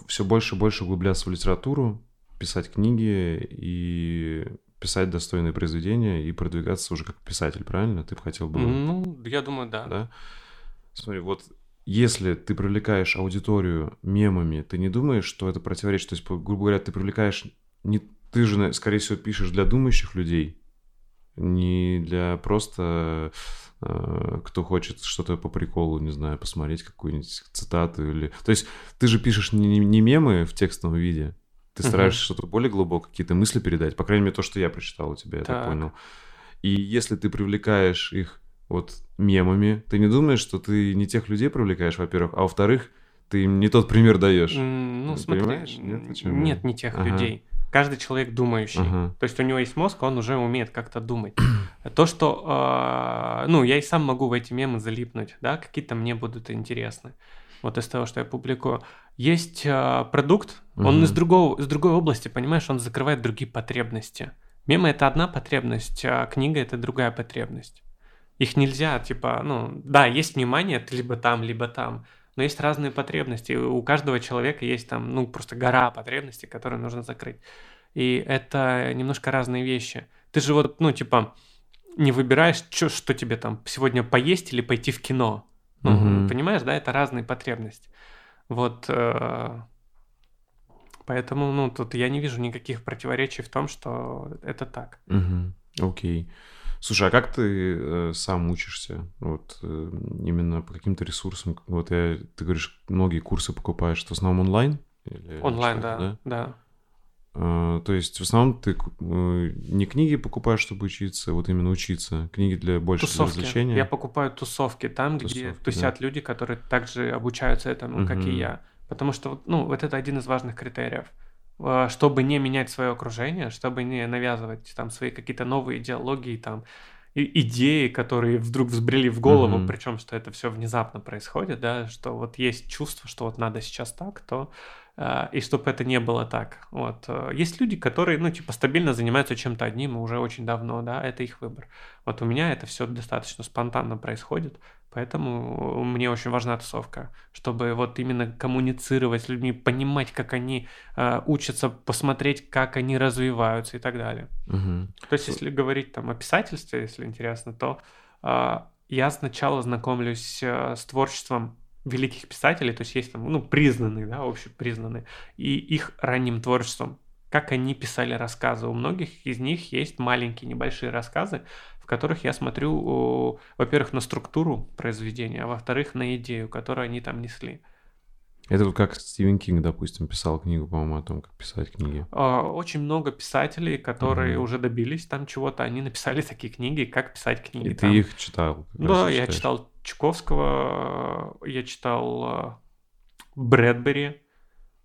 все больше и больше углубляться в литературу, писать книги и писать достойные произведения и продвигаться уже как писатель, правильно? Ты бы хотел бы... Ну, я думаю, да. Да? Смотри, вот если ты привлекаешь аудиторию мемами, ты не думаешь, что это противоречит? То есть, грубо говоря, ты привлекаешь... Не... Ты же, скорее всего, пишешь для думающих людей, не для просто э, кто хочет что-то по приколу, не знаю, посмотреть какую-нибудь цитату или... То есть ты же пишешь не, не мемы в текстовом виде, ты стараешься uh-huh. что-то более глубокое, какие-то мысли передать. По крайней мере, то, что я прочитал у тебя, я так, так понял. И если ты привлекаешь их вот мемами, ты не думаешь, что ты не тех людей привлекаешь, во-первых, а во-вторых, ты им не тот пример даешь. Ну, смотри, понимаешь? Нет, нет не тех ага. людей. Каждый человек думающий. Ага. То есть у него есть мозг, он уже умеет как-то думать. <clears throat> То, что, э, ну, я и сам могу в эти мемы залипнуть, да, какие-то мне будут интересны вот из того, что я публикую. Есть э, продукт, угу. он из, другого, из другой области, понимаешь, он закрывает другие потребности. Мемы — это одна потребность, а книга — это другая потребность. Их нельзя, типа, ну, да, есть внимание, ты либо там, либо там, но есть разные потребности. У каждого человека есть там, ну, просто гора потребностей, которые нужно закрыть. И это немножко разные вещи. Ты же вот, ну, типа, не выбираешь, что, что тебе там сегодня поесть или пойти в кино. Угу. Понимаешь, да, это разные потребности. Вот э, поэтому, ну, тут я не вижу никаких противоречий в том, что это так. Угу. Окей. Слушай, а как ты э, сам учишься? Вот э, именно по каким-то ресурсам? Вот я, ты говоришь, многие курсы покупаешь, в основном онлайн? Или онлайн, да, да. да. А, то есть в основном ты э, не книги покупаешь, чтобы учиться, вот именно учиться, книги для больше тусовки. развлечения. Я покупаю тусовки там, тусовки, где тусят да. люди, которые также обучаются этому, угу. как и я. Потому что, ну, вот это один из важных критериев. А, чтобы не менять свое окружение, чтобы не навязывать там свои какие-то новые идеологии, там, идеи, которые вдруг взбрели в голову, угу. причем что это все внезапно происходит, да, что вот есть чувство, что вот надо сейчас так, то и чтобы это не было так. Вот. Э, есть люди, которые, ну, типа, стабильно занимаются чем-то одним уже очень давно, да, это их выбор. Вот у меня это все достаточно спонтанно происходит, поэтому мне очень важна тусовка, чтобы вот именно коммуницировать с людьми, понимать, как они э, учатся, посмотреть, как они развиваются и так далее. Угу. То есть, если говорить там о писательстве, если интересно, то э, я сначала знакомлюсь э, с творчеством великих писателей, то есть есть там, ну, признанные, да, общепризнанные, и их ранним творчеством, как они писали рассказы. У многих из них есть маленькие, небольшие рассказы, в которых я смотрю, во-первых, на структуру произведения, а во-вторых, на идею, которую они там несли. Это вот как Стивен Кинг, допустим, писал книгу, по-моему, о том, как писать книги. А, очень много писателей, которые mm-hmm. уже добились там чего-то, они написали такие книги, как писать книги. И там. ты их читал? Да, я читал Чуковского, я читал э, Брэдбери,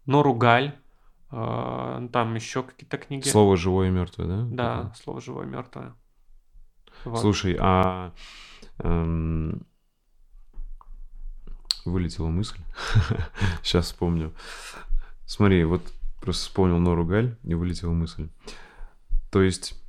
Нору Галь, э, там еще какие-то книги. Слово живое и мертвое, да? Да, Такое? слово живое и мертвое. Вот. Слушай, а эм, вылетела мысль. <laughs> Сейчас вспомню. Смотри, вот просто вспомнил Нору Галь и вылетела мысль. То есть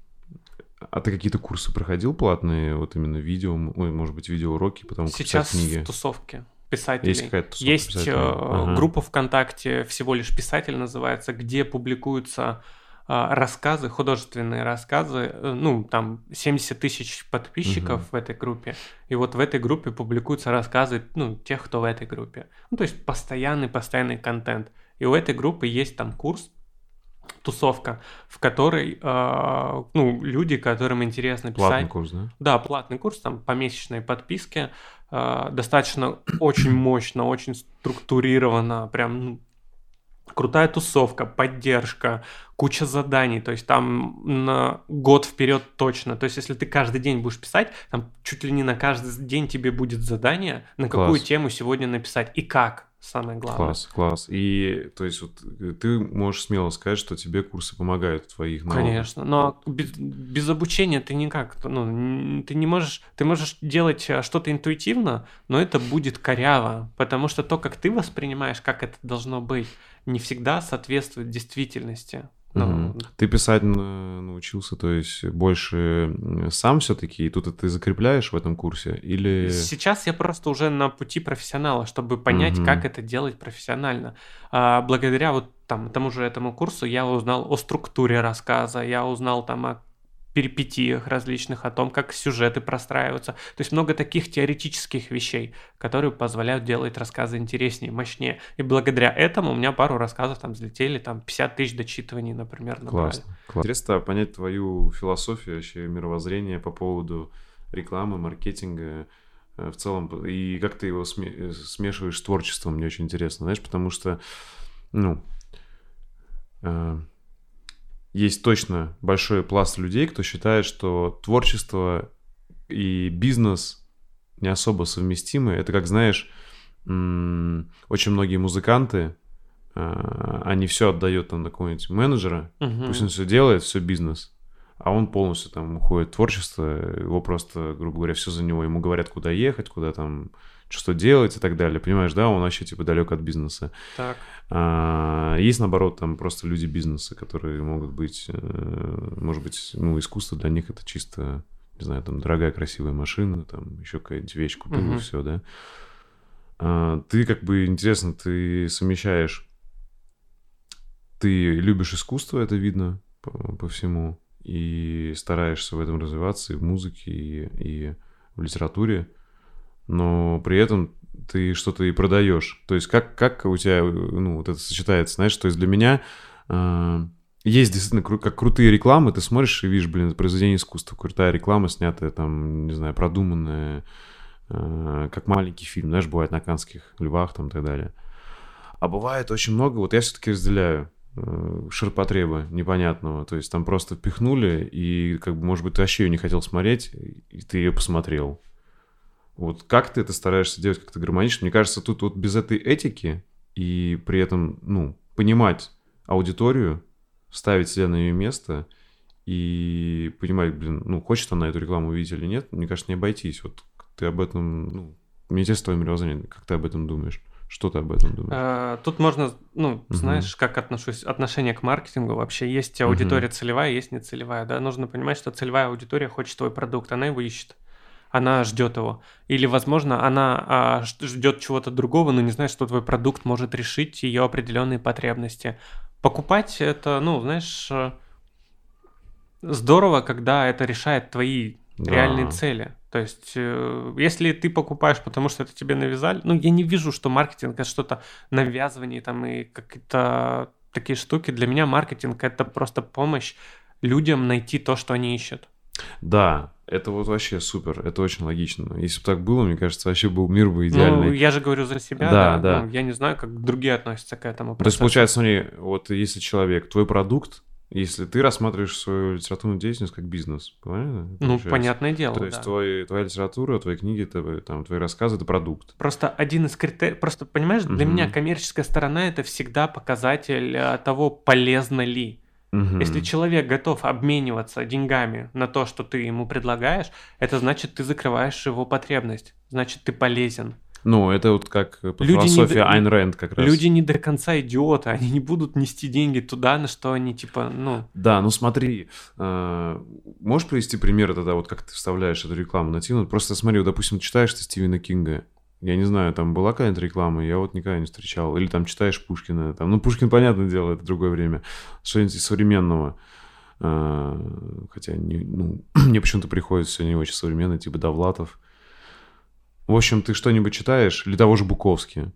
а ты какие-то курсы проходил платные, вот именно видео, ой, может быть, видеоуроки, потому как Сейчас книги? в тусовке писателей. Есть какая-то тусовка Есть писателей? Э, ага. группа ВКонтакте, всего лишь писатель называется, где публикуются а, рассказы, художественные рассказы, э, ну, там 70 тысяч подписчиков угу. в этой группе, и вот в этой группе публикуются рассказы, ну, тех, кто в этой группе. Ну, то есть постоянный, постоянный контент. И у этой группы есть там курс, тусовка, в которой, э, ну, люди, которым интересно писать... Платный курс, да? Да, платный курс, там, по месячной подписке, э, достаточно очень мощно, очень структурированно, прям, ну, крутая тусовка, поддержка, куча заданий, то есть там на год вперед точно. То есть если ты каждый день будешь писать, там чуть ли не на каждый день тебе будет задание, на Класс. какую тему сегодня написать и как самое главное. Класс, класс. И то есть вот ты можешь смело сказать, что тебе курсы помогают в твоих навыках. Конечно, но без, без обучения ты никак, ну, ты не можешь, ты можешь делать а, что-то интуитивно, но это будет коряво, потому что то, как ты воспринимаешь, как это должно быть, не всегда соответствует действительности. Ну, угу. Ты писать научился, то есть больше сам все-таки, и тут ты закрепляешь в этом курсе, или... Сейчас я просто уже на пути профессионала, чтобы понять, угу. как это делать профессионально. А, благодаря вот там тому же этому курсу я узнал о структуре рассказа, я узнал там о перипетиях различных, о том, как сюжеты простраиваются. То есть много таких теоретических вещей, которые позволяют делать рассказы интереснее, мощнее. И благодаря этому у меня пару рассказов там взлетели, там 50 тысяч дочитываний, например, набрали. Классно. Классно. Интересно понять твою философию, вообще мировоззрение по поводу рекламы, маркетинга э, в целом, и как ты его смешиваешь с творчеством, мне очень интересно, знаешь, потому что, ну, э, есть точно большой пласт людей, кто считает, что творчество и бизнес не особо совместимы. Это как, знаешь, очень многие музыканты, а, они все отдают там на какого-нибудь менеджера, угу. пусть он все делает, все бизнес, а он полностью там уходит в творчество, его просто, грубо говоря, все за него, ему говорят, куда ехать, куда там что делать и так далее. Понимаешь, да, он вообще типа далек от бизнеса. Так. А, есть, наоборот, там просто люди бизнеса, которые могут быть, э, может быть, ну, искусство для них это чисто, не знаю, там, дорогая красивая машина, там, еще какая-нибудь вещь купил угу. и все, да. А, ты как бы, интересно, ты совмещаешь, ты любишь искусство, это видно по, по всему, и стараешься в этом развиваться и в музыке, и, и в литературе но при этом ты что-то и продаешь. То есть как, как у тебя ну, вот это сочетается, знаешь, то есть для меня э, есть действительно кру- как крутые рекламы, ты смотришь и видишь, блин, это произведение искусства, крутая реклама, снятая там, не знаю, продуманная, э, как маленький фильм, знаешь, бывает на канских львах там и так далее. А бывает очень много, вот я все-таки разделяю э, ширпотреба непонятного. То есть там просто впихнули, и как бы, может быть, ты вообще ее не хотел смотреть, и ты ее посмотрел. Вот как ты это стараешься делать как-то гармонично? Мне кажется, тут вот без этой этики и при этом, ну, понимать аудиторию, ставить себя на ее место и понимать, блин, ну, хочет она эту рекламу увидеть или нет, мне кажется, не обойтись. Вот ты об этом, ну, мне интересно твое мировоззрение, как ты об этом думаешь? Что ты об этом думаешь? А, тут можно, ну, угу. знаешь, как отношусь, отношение к маркетингу вообще. Есть аудитория угу. целевая, есть нецелевая, да. Нужно понимать, что целевая аудитория хочет твой продукт, она его ищет она ждет его. Или, возможно, она а, ждет чего-то другого, но не знает, что твой продукт может решить ее определенные потребности. Покупать это, ну, знаешь, э, здорово, когда это решает твои да. реальные цели. То есть, э, если ты покупаешь, потому что это тебе навязали, ну, я не вижу, что маркетинг это что-то навязывание там и какие-то такие штуки. Для меня маркетинг это просто помощь людям найти то, что они ищут. Да, это вот вообще супер, это очень логично. Если бы так было, мне кажется, вообще был мир бы идеальный. Ну, я же говорю за себя, да. да. да. Ну, я не знаю, как другие относятся к этому. Процессу. То есть, получается, смотри, вот если человек, твой продукт, если ты рассматриваешь свою литературную деятельность как бизнес, понятно? Ну, понятное дело, То есть да. твой, твоя литература, твои книги, это, там, твои рассказы — это продукт. Просто один из критериев... Просто, понимаешь, для угу. меня коммерческая сторона — это всегда показатель э, того, полезно ли. Угу. Если человек готов обмениваться деньгами на то, что ты ему предлагаешь, это значит, ты закрываешь его потребность. Значит, ты полезен. Ну, это вот как по люди философии до... Айн Рэнд как раз. Люди не до конца идиоты, они не будут нести деньги туда, на что они типа, ну... Да, ну смотри, э, можешь привести пример тогда, вот как ты вставляешь эту рекламу на Тину? Просто смотри, вот, допустим, читаешь ты Стивена Кинга, Я не знаю, там была какая-нибудь реклама, я вот никогда не встречал. Или там читаешь Пушкина. Там, ну, Пушкин, понятное дело, это другое время. Что-нибудь из современного. А, хотя, не, ну, <clears throat> мне почему-то приходится все не очень современное, типа Довлатов. В общем, ты что-нибудь читаешь, или того же Буковски.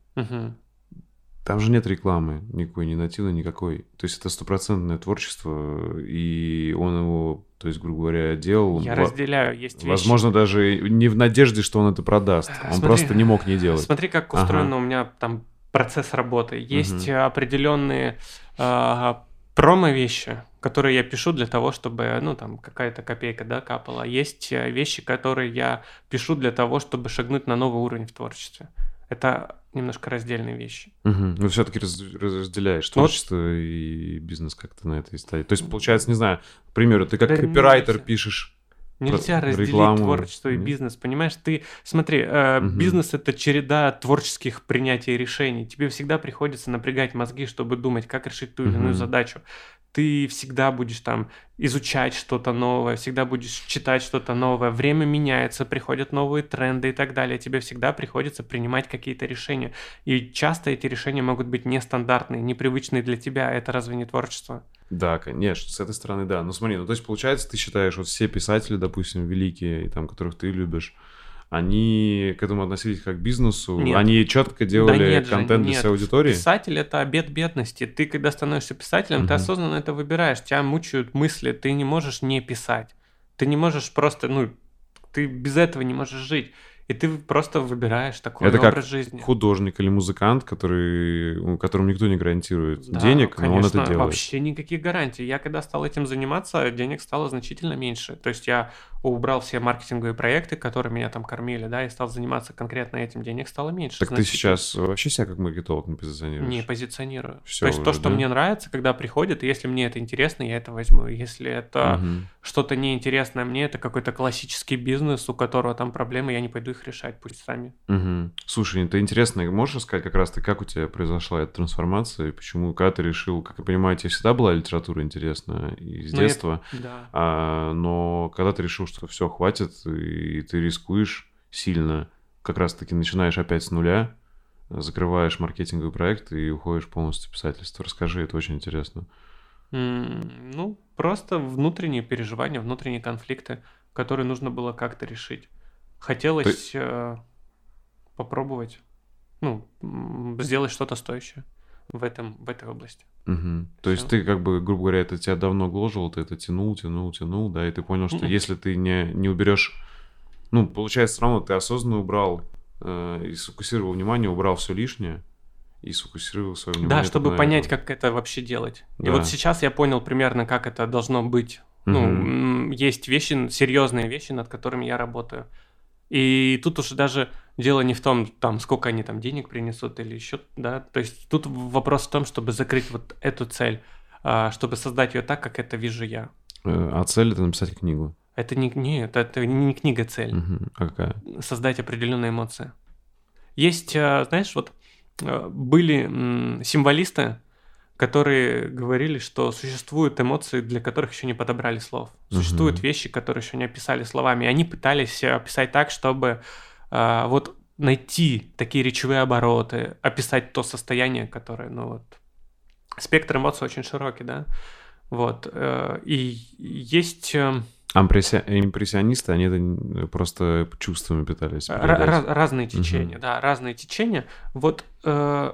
Там же нет рекламы никакой, ни нативной, никакой. То есть это стопроцентное творчество, и он его, то есть, грубо говоря, делал. Я разделяю, есть вещи. Возможно, даже не в надежде, что он это продаст. Он Смотри, просто не мог не делать. Смотри, как Ага. устроен у меня там процесс работы. Есть Мгм. определенные а, промо-вещи, которые я пишу для того, чтобы, ну, там, какая-то копейка, да, капала. Есть э, вещи, которые я пишу для того, чтобы шагнуть на новый уровень в творчестве. Это немножко раздельные вещи. Мгм. Ну, все-таки разделяешь Ну, вот- творчество и бизнес как-то на этой стадии. То есть, получается, не знаю, к примеру, ты как Да копирайтер нельзя. пишешь. Нельзя Про- разделить рекламу, творчество и нет? бизнес, понимаешь? Ты, смотри, э, Мгм. бизнес это череда творческих принятий решений. Тебе всегда приходится напрягать мозги, чтобы думать, как решить ту или иную Мгм. задачу. Ты всегда будешь там изучать что-то новое, всегда будешь читать что-то новое. Время меняется, приходят новые тренды и так далее. Тебе всегда приходится принимать какие-то решения. И часто эти решения могут быть нестандартные, непривычные для тебя. Это разве не творчество? Да, конечно, с этой стороны, да. Ну, смотри, ну, то есть, получается, ты считаешь, вот все писатели, допустим, великие, и там, которых ты любишь, они к этому относились как к бизнесу, Нет. они четко делали Да нет же, контент для нет. своей аудитории. Писатель это обед бедности. Ты, когда становишься писателем, ты Мгм. осознанно это выбираешь. Тебя мучают мысли, ты не можешь не писать. Ты не можешь просто, ну, ты без этого не можешь жить. И ты просто выбираешь такой Это как образ жизни. Художник или музыкант, который, которому никто не гарантирует Да, денег, но он конечно, это делает. Вообще никаких гарантий. Я когда стал этим заниматься, денег стало значительно меньше. То есть я убрал все маркетинговые проекты, которые меня там кормили, да, и стал заниматься конкретно этим, денег стало меньше. Так ты значительно. сейчас вообще себя как маркетолог не позиционируешь? Не позиционирую. Всё То есть то, уже, что да? мне нравится, когда приходит, и если мне это интересно, я это возьму. Если это Мгм. что-то неинтересное мне, это какой-то классический бизнес, у которого там проблемы, я не пойду их решать, пусть сами. Мгм. Слушай, это интересно, можешь рассказать как раз-то, как у тебя произошла эта трансформация, и почему, когда ты решил, как я понимаю, тебе всегда была литература интересна и с Ну, я- детства, Да. а, но когда ты решил, что все, хватит, и ты рискуешь сильно, как раз-таки начинаешь опять с нуля, закрываешь маркетинговый проект и уходишь полностью в писательство. Расскажи, это очень интересно. М, Ну, просто внутренние переживания, внутренние конфликты, которые нужно было как-то решить. Хотелось э, попробовать, ну, сделать что-то стоящее в, этом, в этой области. Мгм. То есть ты, как бы, грубо говоря, это тебя давно гложило, ты это тянул, тянул, тянул, да, и ты понял, что Мгм. если ты не, не уберешь, ну, получается, все равно ты осознанно убрал э, и сфокусировал внимание, убрал все лишнее и сфокусировал свое внимание. Да, чтобы на понять, этом. как это вообще делать. И Да. вот сейчас я понял примерно, как это должно быть. Ну, Мгм. м, есть вещи, серьезные вещи, над которыми я работаю. И тут уже даже дело не в том, там, сколько они там денег принесут или еще, да. То есть тут вопрос в том, чтобы закрыть вот эту цель, а, чтобы создать ее так, как это вижу я. Э, А цель это написать книгу. Это не, не, это, не книга цель. Мгм. А какая? создать определенные эмоции. Есть, э, знаешь, вот э, были символисты, которые говорили, что существуют эмоции, для которых еще не подобрали слов. Существуют Мгм. вещи, которые еще не описали словами. И они пытались э, описать так, чтобы э, вот найти такие речевые обороты, описать то состояние, которое, ну вот, спектр эмоций очень широкий, да. Вот. э, И есть... э, Ампресси- Импрессионисты, они это просто чувствами пытались раз- разные течения, да, разные течения. Вот э,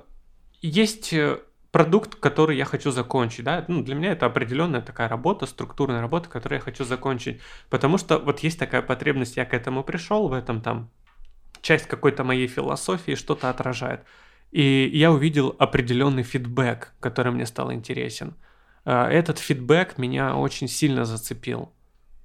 есть э, продукт, который я хочу закончить, да, ну, для меня это определенная такая работа, структурная работа, которую я хочу закончить, потому что вот есть такая потребность, я к этому пришел, в этом там часть какой-то моей философии что-то отражает. И я увидел определенный фидбэк, который мне стал интересен. Э, Этот фидбэк меня очень сильно зацепил.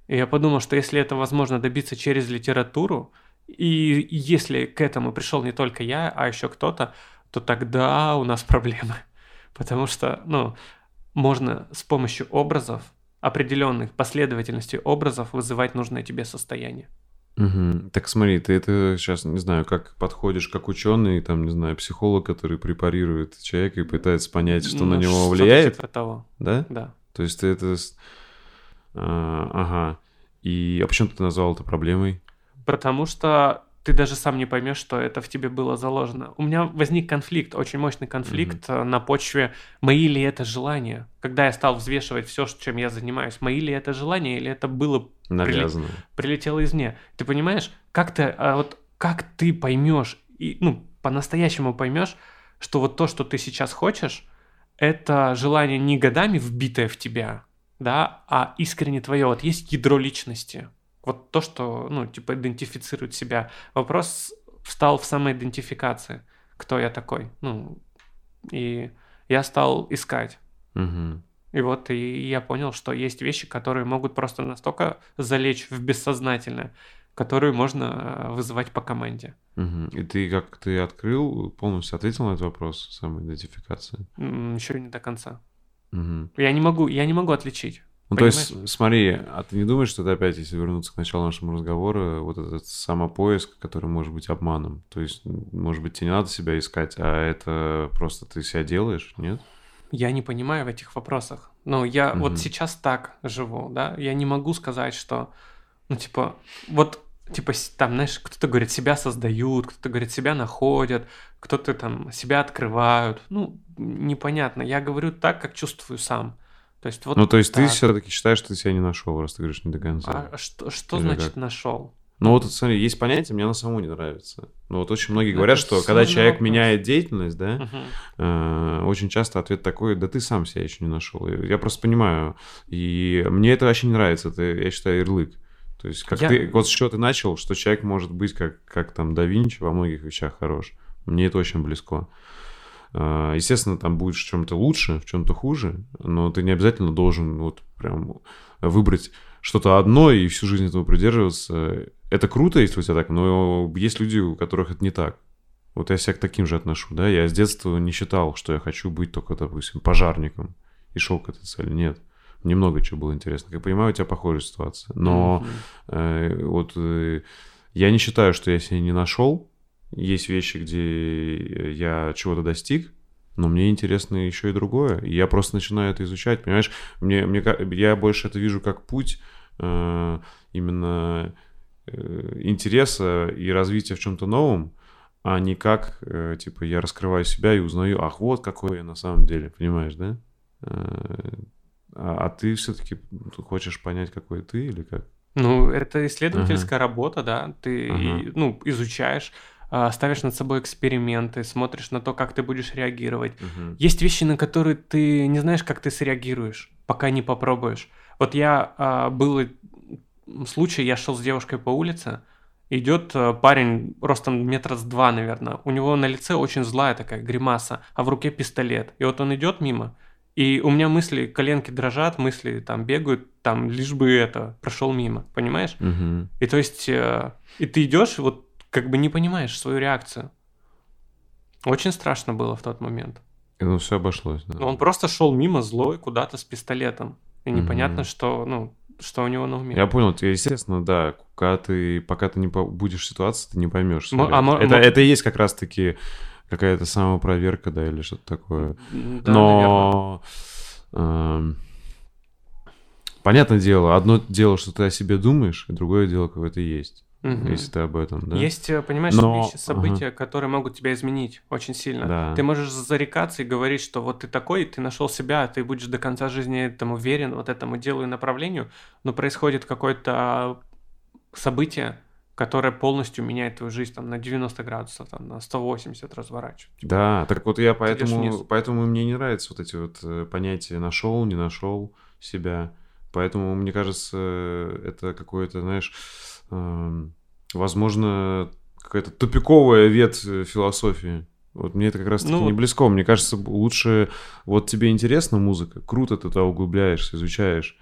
И я подумал, что если это возможно добиться через литературу, и если к этому пришел не только я, а еще кто-то, то тогда у нас <laughs> проблемы. Потому что, ну, можно с помощью образов, определенных последовательностей образов вызывать нужное тебе состояние. Мгм. Так смотри, ты это сейчас, не знаю, как подходишь как ученый, там, не знаю, психолог, который препарирует человека и пытается понять, что на Ну, него что-то влияет, типа того, да? да. То есть ты это... а, ага. И а почему ты назвал это проблемой? Потому что ты даже сам не поймешь, что это в тебе было заложено. У меня возник конфликт, очень мощный конфликт mm-hmm. на почве мои ли это желания. Когда я стал взвешивать все, чем я занимаюсь, мои ли это желания или это было навязано, прилет... прилетело извне. Ты понимаешь, как ты а вот как ты поймешь и ну по-настоящему поймешь, что вот то, что ты сейчас хочешь, это желание не годами вбитое в тебя, да, а искренне твое. Вот есть ядро личности. Вот то, что, ну, типа, идентифицирует себя. Вопрос встал в самоидентификации. Кто я такой? Ну, и я стал искать. Угу. И вот и я понял, что есть вещи, которые могут просто настолько залечь в бессознательное, которые можно э, вызывать по команде. Угу. И ты как ты открыл, полностью ответил на этот вопрос самоидентификации? Еще не до конца. Угу. Я не могу, я не могу отличить. Ну, Понимаешь? то есть, смотри, а ты не думаешь, что это опять, если вернуться к началу нашего разговора, вот этот самопоиск, который может быть обманом? То есть, может быть, тебе не надо себя искать, а это просто ты себя делаешь, нет? Я не понимаю в этих вопросах. Ну, я угу. вот сейчас так живу, да, я не могу сказать, что, ну, типа, вот, типа, там, знаешь, кто-то говорит, себя создают, кто-то говорит, себя находят, кто-то там себя открывают. Ну, непонятно. Я говорю так, как чувствую сам. То есть вот ну, то есть так. ты все-таки считаешь, что ты себя не нашел, раз ты говоришь не до конца. А что, что значит как? нашел? Ну вот смотри, есть понятие, мне оно самому не нравится. Ну вот очень многие говорят, это что когда человек вопрос. меняет деятельность, да, угу. э, очень часто ответ такой, да ты сам себя еще не нашел. Я просто понимаю, и мне это вообще не нравится, это, я считаю, ярлык. То есть как я... ты, вот с чего ты начал, что человек может быть как, как там да Винчи во многих вещах хорош. Мне это очень близко. А, естественно, там будешь в чем-то лучше, в чем-то хуже, но ты не обязательно должен вот прям выбрать что-то одно и всю жизнь этого придерживаться. Это круто, если у тебя так, но есть люди, у которых это не так. Вот я себя к таким же отношу, да. Я с детства не считал, что я хочу быть только, допустим, пожарником и шел к этой цели. Нет. Немного чего было интересно. Как я понимаю, у тебя похожая ситуация. Но mm-hmm. э, вот э, я не считаю, что я себя не нашел, есть вещи, где я чего-то достиг, но мне интересно еще и другое. И я просто начинаю это изучать, понимаешь? Мне, мне, я больше это вижу как путь э, именно э, интереса и развития в чем-то новом, а не как, э, типа, я раскрываю себя и узнаю, ах, вот какой я на самом деле, понимаешь, да? Э, а, а ты все-таки хочешь понять, какой ты или как? Ну, это исследовательская ага. работа, да, ты, ага. ну, изучаешь, ставишь над собой эксперименты, смотришь на то, как ты будешь реагировать. Угу. Есть вещи, на которые ты не знаешь, как ты среагируешь, пока не попробуешь. Вот я а, был случай, я шел с девушкой по улице, идет а, парень ростом метра с два, наверное. У него на лице очень злая такая гримаса, а в руке пистолет. И вот он идет мимо, и у меня мысли, коленки дрожат, мысли там бегают, там лишь бы это прошел мимо, понимаешь? Угу. И то есть, э, и ты идешь, вот как бы не понимаешь свою реакцию. Очень страшно было в тот момент. И ну все обошлось, да. Он просто шел мимо злой куда-то с пистолетом. И непонятно, mm что, ну, что у него на уме. Я понял, ты, естественно, да, пока ты, пока ты не будешь ситуации, ты не поймешь. М- а это, м- это и есть как раз-таки какая-то самопроверка, да, или что-то такое. Да, Но э, понятное дело, одно дело, что ты о себе думаешь, и другое дело, какое ты есть. Угу. Если ты об этом, да. Есть, э, понимаешь, Но... вещи, события, ага. которые могут тебя изменить очень сильно. Да. Ты можешь зарекаться и говорить, что вот ты такой, ты нашел себя, ты будешь до конца жизни этому верен, вот этому делу и направлению, но происходит какое-то событие, которое полностью меняет твою жизнь там на 90 градусов, там на 180 разворачивает. Да, так вот я поэтому, поэтому мне не нравятся вот эти вот э, понятия нашел, не нашел себя. Поэтому, мне кажется, это какое-то, знаешь, эм, возможно, какая-то тупиковая ветвь философии. Вот мне это как раз-таки ну, не близко. Мне кажется, лучше вот тебе интересна музыка, круто ты туда углубляешься, изучаешь.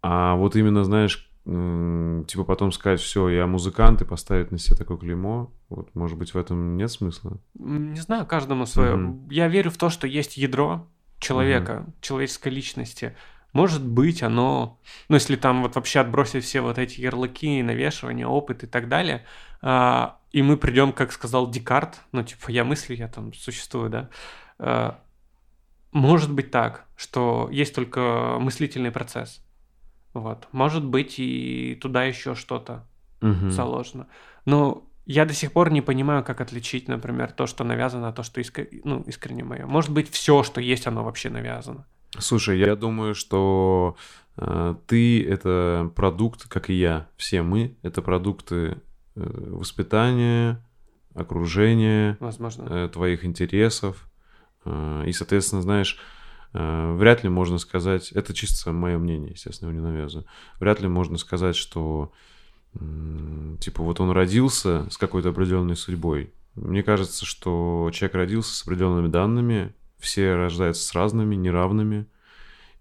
А вот именно, знаешь, типа потом сказать, все, я музыкант, и поставить на себя такое клеймо, вот, может быть, в этом нет смысла? Не знаю, каждому свое. Угу. Я верю в то, что есть ядро человека, угу. человеческой личности. Может быть, оно, ну, если там вот вообще отбросить все вот эти ярлыки, навешивания, опыт и так далее, а, и мы придем, как сказал Декарт, ну, типа, я мыслю, я там существую, да, а, может быть так, что есть только мыслительный процесс. Вот. Может быть, и туда еще что-то угу. заложено. Но я до сих пор не понимаю, как отличить, например, то, что навязано, от то, что искр... ну, искренне мое. Может быть, все, что есть, оно вообще навязано. Слушай, я думаю, что э, ты это продукт, как и я, все мы, это продукты э, воспитания, окружения, Возможно. э, твоих интересов. Э, и, соответственно, знаешь, э, вряд ли можно сказать, это чисто мое мнение, естественно, его не навязываю, вряд ли можно сказать, что м, типа вот он родился с какой-то определенной судьбой. Мне кажется, что человек родился с определенными данными, все рождаются с разными, неравными.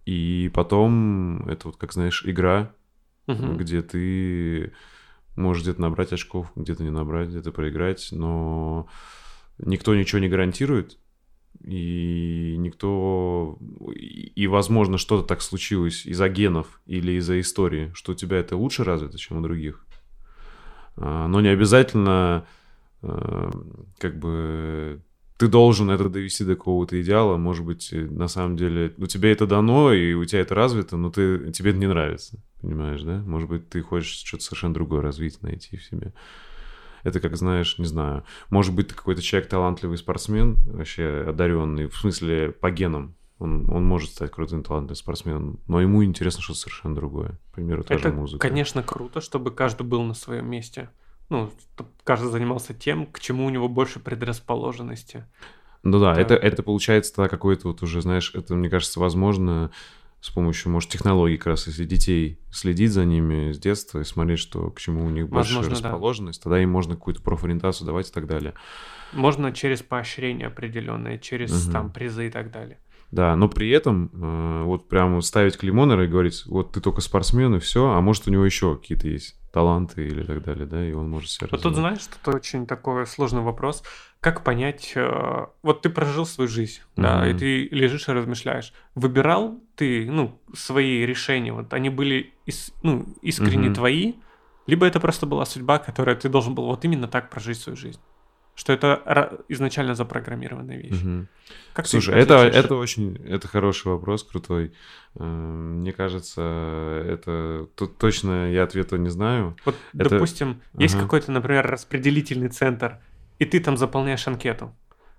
И потом это вот, как знаешь, игра, Мгм. где ты можешь где-то набрать очков, где-то не набрать, где-то проиграть, но никто ничего не гарантирует, и никто... И, и, возможно, что-то так случилось из-за генов или из-за истории, что у тебя это лучше развито, чем у других. А, Но не обязательно э, как бы ты должен это довести до какого-то идеала, может быть, э, на самом деле, ну, тебе это дано, и у тебя это развито, но ты, тебе это не нравится, понимаешь, да? Может быть, ты хочешь что-то совершенно другое развить, найти в себе. Это как, знаешь, не знаю, может быть, ты какой-то человек талантливый спортсмен, вообще одаренный, в смысле, по генам, он, он может стать крутым талантливым спортсменом, но ему интересно что-то совершенно другое. К примеру, та же Это, музыка. конечно, круто, чтобы каждый был на своем месте. Ну, каждый занимался тем, к чему у него больше предрасположенности. Ну да, Да. это, это получается тогда какой-то вот уже, знаешь, это, мне кажется, возможно с помощью, может, технологий как раз, если детей следить за ними с детства и смотреть, что к чему у них больше Возможно, да. расположенность, тогда им можно какую-то профориентацию давать и так далее. Можно через поощрение определенное, через Мгм. там призы и так далее. Да, но при этом э, вот прямо ставить клеймонера и говорить, вот ты только спортсмен и все, а может у него еще какие-то есть таланты или так далее, да, и он может себя Вот тут, знаешь, это очень такой сложный вопрос. Как понять, э, вот ты прожил свою жизнь, да, и ты лежишь и размышляешь. Выбирал ты, ну, свои решения, вот они были, ис- ну, искренне твои, либо это просто была судьба, которая ты должен был вот именно так прожить свою жизнь. Что это изначально запрограммированная вещь. Мгм. Как ты Слушай, это, это очень, это хороший вопрос, крутой. Э, Мне кажется, это тут точно я ответа не знаю. Вот, это- допустим, есть Ага. какой-то, например, распределительный центр, и ты там заполняешь анкету,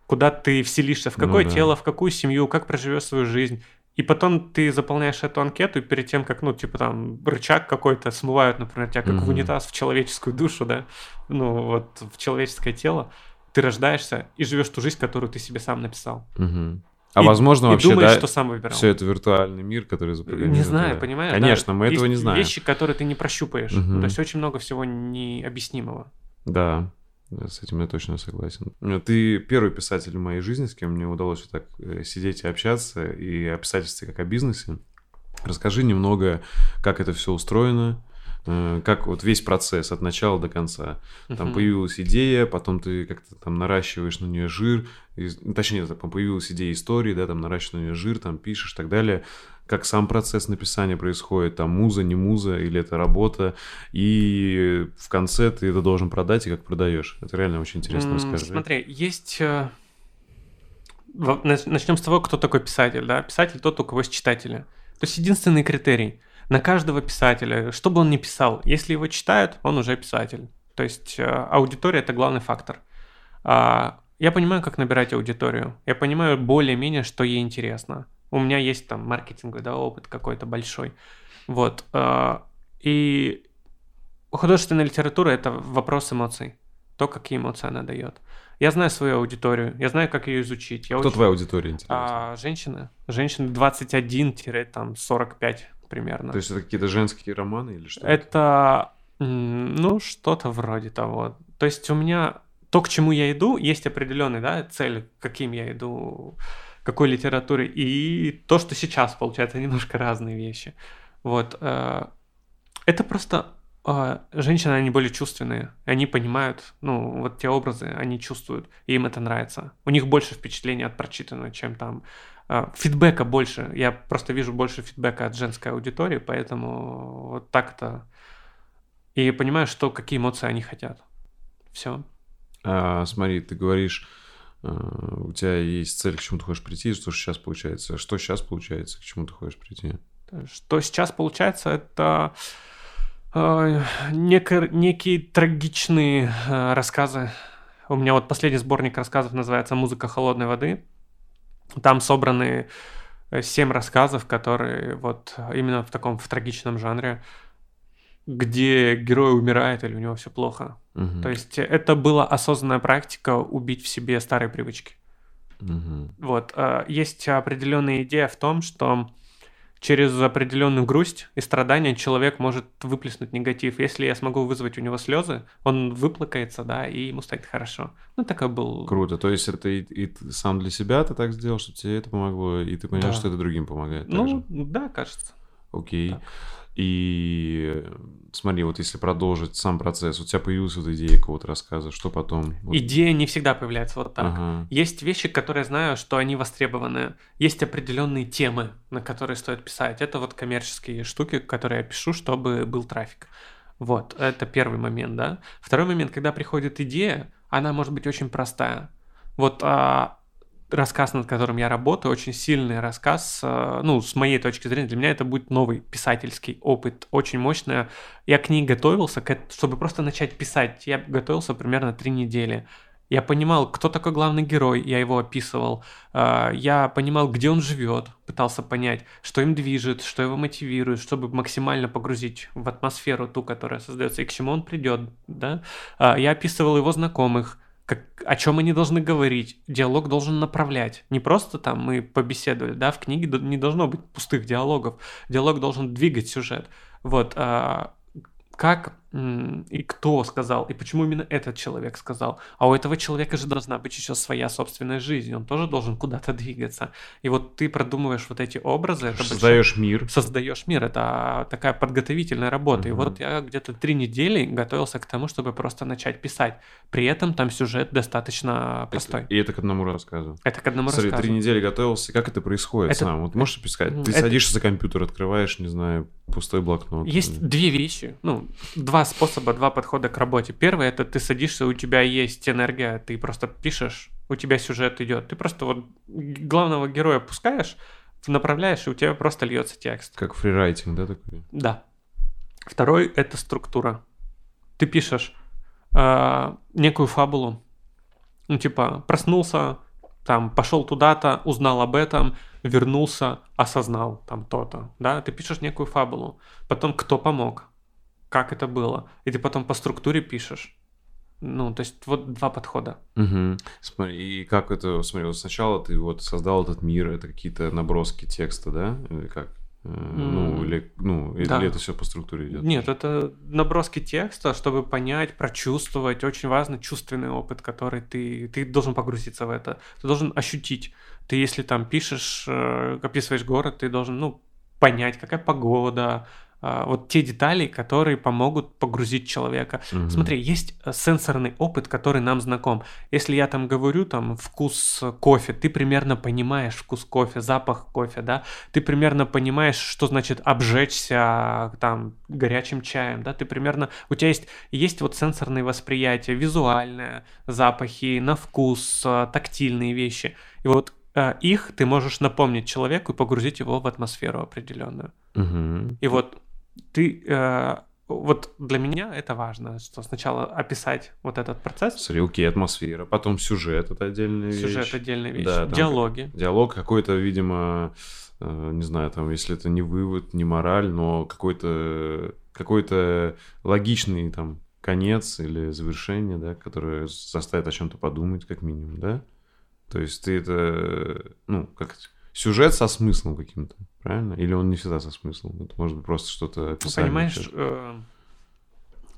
куда ты вселишься, в Ну какое да. тело, в какую семью, как проживешь свою жизнь. И потом ты заполняешь эту анкету, и перед тем, как, ну, типа там, рычаг какой-то смывают, например, тебя как в Мгм. унитаз в человеческую душу, да, ну, вот в человеческое тело, ты рождаешься и живешь ту жизнь, которую ты себе сам написал. Мгм. А И- возможно и вообще, думаешь, да, что сам выбирал. все это виртуальный мир, который запрограммирован. Не знаю, да. понимаешь? Конечно, да? мы этого не знаем. вещи, которые ты не прощупаешь. Ну, Мгм. то есть очень много всего необъяснимого. Да, с этим я точно согласен. Ты первый писатель в моей жизни, с кем мне удалось вот так э, сидеть и общаться, и о писательстве как о бизнесе. Расскажи немного, как это все устроено, э, как вот весь процесс от начала до конца. Там Мгм. появилась идея, потом ты как-то там наращиваешь на нее жир, и- точнее, там появилась идея истории, да, там наращиваешь на нее жир, там пишешь и так далее. Как сам процесс написания происходит, там муза, не муза, или это работа, и в конце ты это должен продать, и как продаешь. Это реально очень интересно М, расскажи. Смотри, есть... э, Начнем с того, кто такой писатель, да? Писатель тот, у кого есть читатели. То есть единственный критерий. На каждого писателя, что бы он ни писал, если его читают, он уже писатель. То есть э, аудитория – это главный фактор. А, Я понимаю, как набирать аудиторию. Я понимаю более-менее, что ей интересно. У меня есть там маркетинговый да, опыт какой-то большой. Вот. а, И художественная литература – это вопрос эмоций. То, какие эмоции она дает. Я знаю свою аудиторию, я знаю, как ее изучить. Я Кто очень- твоя аудитория, интересно? А, женщины. Женщины 21-45 примерно. То есть это какие-то женские романы или что? Это, ну, что-то вроде того. То есть у меня то, к чему я иду, есть определенный, да, цель, к каким я иду, какой литературы, и то, что сейчас получается, немножко разные вещи. Вот. э, Это просто э, женщины, они более чувственные, они понимают, ну, вот те образы, они чувствуют, и им это нравится. У них больше впечатления от прочитанного, чем там э, фидбэка больше. Я просто вижу больше фидбэка от женской аудитории, поэтому вот так-то. И понимаю, что какие эмоции они хотят. Все. А, смотри, ты говоришь, у тебя есть цель, к чему ты хочешь прийти, что сейчас получается. Что сейчас получается, к чему ты хочешь прийти? Что сейчас получается, это э, некие трагичные э, рассказы. У меня вот последний сборник рассказов называется «Музыка холодной воды». Там собраны э, семь рассказов, которые вот именно в таком в трагичном жанре, где герой умирает или у него все плохо. Мгм. То есть это была осознанная практика убить в себе старые привычки. Мгм. Вот. э, Есть определенная идея в том, что через определенную грусть и страдания человек может выплеснуть негатив. Если я смогу вызвать у него слезы, он выплакается, да, и ему станет хорошо. Ну, такой был... Круто. То есть это и, и ты сам для себя ты так сделал, чтобы тебе это помогло, и ты понял, Да. что это другим помогает. Ну, также. да, кажется. Окей. так. И смотри, вот если продолжить сам процесс, у тебя появилась вот идея какого-то рассказа, что потом? Вот- Идея не всегда появляется вот так. Ага. Есть вещи, которые я знаю, что они востребованы. Есть определенные темы, на которые стоит писать. Это вот коммерческие штуки, которые я пишу, чтобы был трафик. Вот, это первый момент, да. Второй момент, когда приходит идея, она может быть очень простая. Вот а, рассказ, над которым я работаю, очень сильный рассказ, а, ну, с моей точки зрения, для меня это будет новый писательский опыт, очень мощный. Я к ней готовился, чтобы просто начать писать. Я готовился примерно три недели. Я понимал, кто такой главный герой, я его описывал. А, Я понимал, где он живет, пытался понять, что им движет, что его мотивирует, чтобы максимально погрузить в атмосферу ту, которая создается, и к чему он придет. Да? А, Я описывал его знакомых, как, о чем они должны говорить. Диалог должен направлять. Не просто там мы побеседовали, да, в книге не должно быть пустых диалогов. Диалог должен двигать сюжет. Вот. а, как и кто сказал, и почему именно этот человек сказал. А у этого человека же должна быть еще своя собственная жизнь, он тоже должен куда-то двигаться. И вот ты продумываешь вот эти образы, это большой- Создаешь мир. создаешь мир, это такая подготовительная работа. И Мгм. вот я где-то три недели готовился к тому, чтобы просто начать писать. При этом там сюжет достаточно простой. И это к одному рассказу. Это к одному Смотри, рассказу. три недели готовился. Как это происходит Это- сам? Вот можешь описать? Ты это- садишься за компьютер, открываешь, не знаю, пустой блокнот. Есть две вещи, ну, два способа, два подхода к работе. Первый это ты садишься, у тебя есть энергия, ты просто пишешь, у тебя сюжет идет. Ты просто вот главного героя пускаешь, направляешь, и у тебя просто льется текст. Как фрирайтинг, да, такой? Да. Второй это структура. Ты пишешь э, некую фабулу. Ну, типа, проснулся, там, пошел туда-то, узнал об этом, вернулся, осознал там то-то. Да, ты пишешь некую фабулу. Потом, кто помог, как это было. И ты потом по структуре пишешь. Ну, то есть вот два подхода. Угу. Смотри, и как это, смотри, вот сначала ты вот создал этот мир, это какие-то наброски текста, да? Или как? Э, Ну, или, ну, или да. это все по структуре идет? Нет, это наброски текста, чтобы понять, прочувствовать. Очень важно чувственный опыт, который ты, ты должен погрузиться в это. Ты должен ощутить. Ты, если там пишешь, э, описываешь город, ты должен, ну, понять, какая погода, вот те детали, которые помогут погрузить человека. Мгм. Смотри, есть э, сенсорный опыт, который нам знаком. Если я там говорю, там, вкус э, кофе, ты примерно понимаешь вкус кофе, запах кофе, да, ты примерно понимаешь, что значит обжечься там горячим чаем, да, ты примерно, у тебя есть, есть вот сенсорные восприятия, визуальные запахи, на вкус, э, тактильные вещи. И вот их ты можешь напомнить человеку и погрузить его в атмосферу определенную. Мгм. И вот ты, э, вот для меня это важно, что сначала описать вот этот процесс, окей, атмосфера, потом сюжет, это отдельная сюжет вещь. отдельная вещь, Да, там диалоги. Диалог какой-то, видимо, э, не знаю, там, если это не вывод, не мораль, но какой-то какой-то логичный там конец или завершение, да, которое заставит о чем-то подумать, как минимум, да? То есть ты это, ну, как сюжет со смыслом каким-то, правильно? Или он не всегда со смыслом? Это может быть просто что-то Ну, описание. понимаешь, э,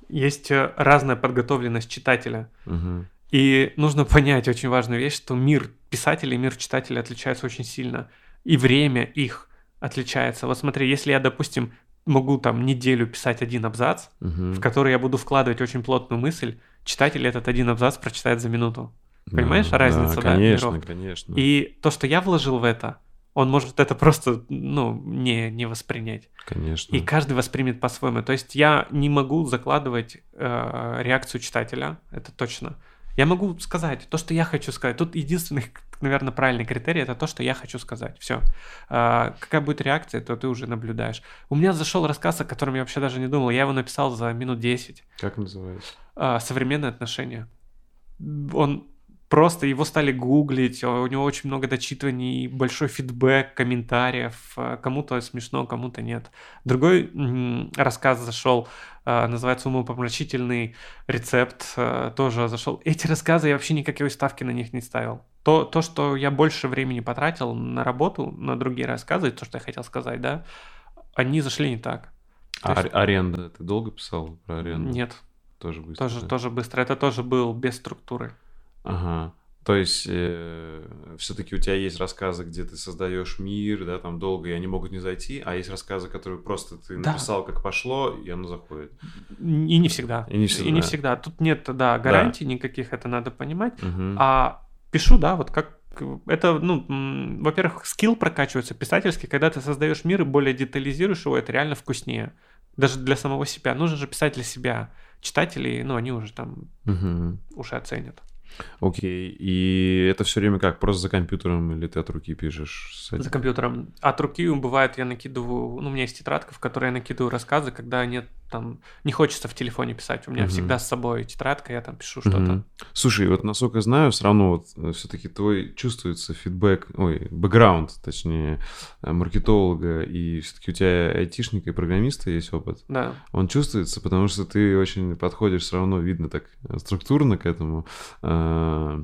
есть э, разная подготовленность читателя. Мгм. И нужно понять очень важную вещь, что мир писателей и мир читателей отличаются очень сильно. И время их отличается. Вот смотри, если я, допустим, могу там неделю писать один абзац, Мгм. в который я буду вкладывать очень плотную мысль, читатель этот один абзац прочитает за минуту. Понимаешь, Да, разница, да, Конечно, миров? конечно. И то, что я вложил в это, он может это просто, ну, не, не воспринять. Конечно. И каждый воспримет по-своему. То есть я не могу закладывать э, реакцию читателя, это точно. Я могу сказать то, что я хочу сказать. Тут единственный, наверное, правильный критерий это то, что я хочу сказать. Все. какая будет реакция, то ты уже наблюдаешь. У меня зашел рассказ, о котором я вообще даже не думал. Я его написал за минут 10. Как называется? современные отношения. Он просто его стали гуглить, у него очень много дочитываний, большой фидбэк, комментариев, э, кому-то смешно, кому-то нет. Другой рассказ зашел, э, называется «Умопомрачительный рецепт», э, тоже зашел. Эти рассказы я вообще никакой ставки на них не ставил. То, то, что я больше времени потратил на работу, на другие рассказы, то, что я хотел сказать, да, они зашли не так. А есть... аренда? Ты долго писал про аренду? Нет. Тоже быстро. Тоже, да? тоже быстро. Это тоже был без структуры. Ага. То есть э, все-таки у тебя есть рассказы, где ты создаешь мир, да, там долго, и они могут не зайти, а есть рассказы, которые просто ты да. написал, как пошло, и оно заходит. И не всегда. И не всегда. И не всегда. Тут нет, да, гарантий да. никаких, это надо понимать. Угу. А пишу, да, вот как это, ну, во-первых, скилл прокачивается писательский, когда ты создаешь мир и более детализируешь его, это реально вкуснее. Даже для самого себя. Нужно же писать для себя. Читатели, ну, они уже там угу. уже оценят. Окей. И это все время как? Просто за компьютером или ты от руки пишешь? За компьютером. От руки бывает, я накидываю... Ну, у меня есть тетрадка, в которой я накидываю рассказы, когда нет там... Не хочется в телефоне писать. У меня угу. всегда с собой тетрадка, я там пишу что-то. Слушай, вот насколько я знаю, все равно вот э, все-таки твой чувствуется фидбэк, ой, бэкграунд, точнее, э, маркетолога, и все-таки у тебя айтишника и программиста есть опыт. Да. Он чувствуется, потому что ты очень подходишь все равно, видно так э, структурно к этому э,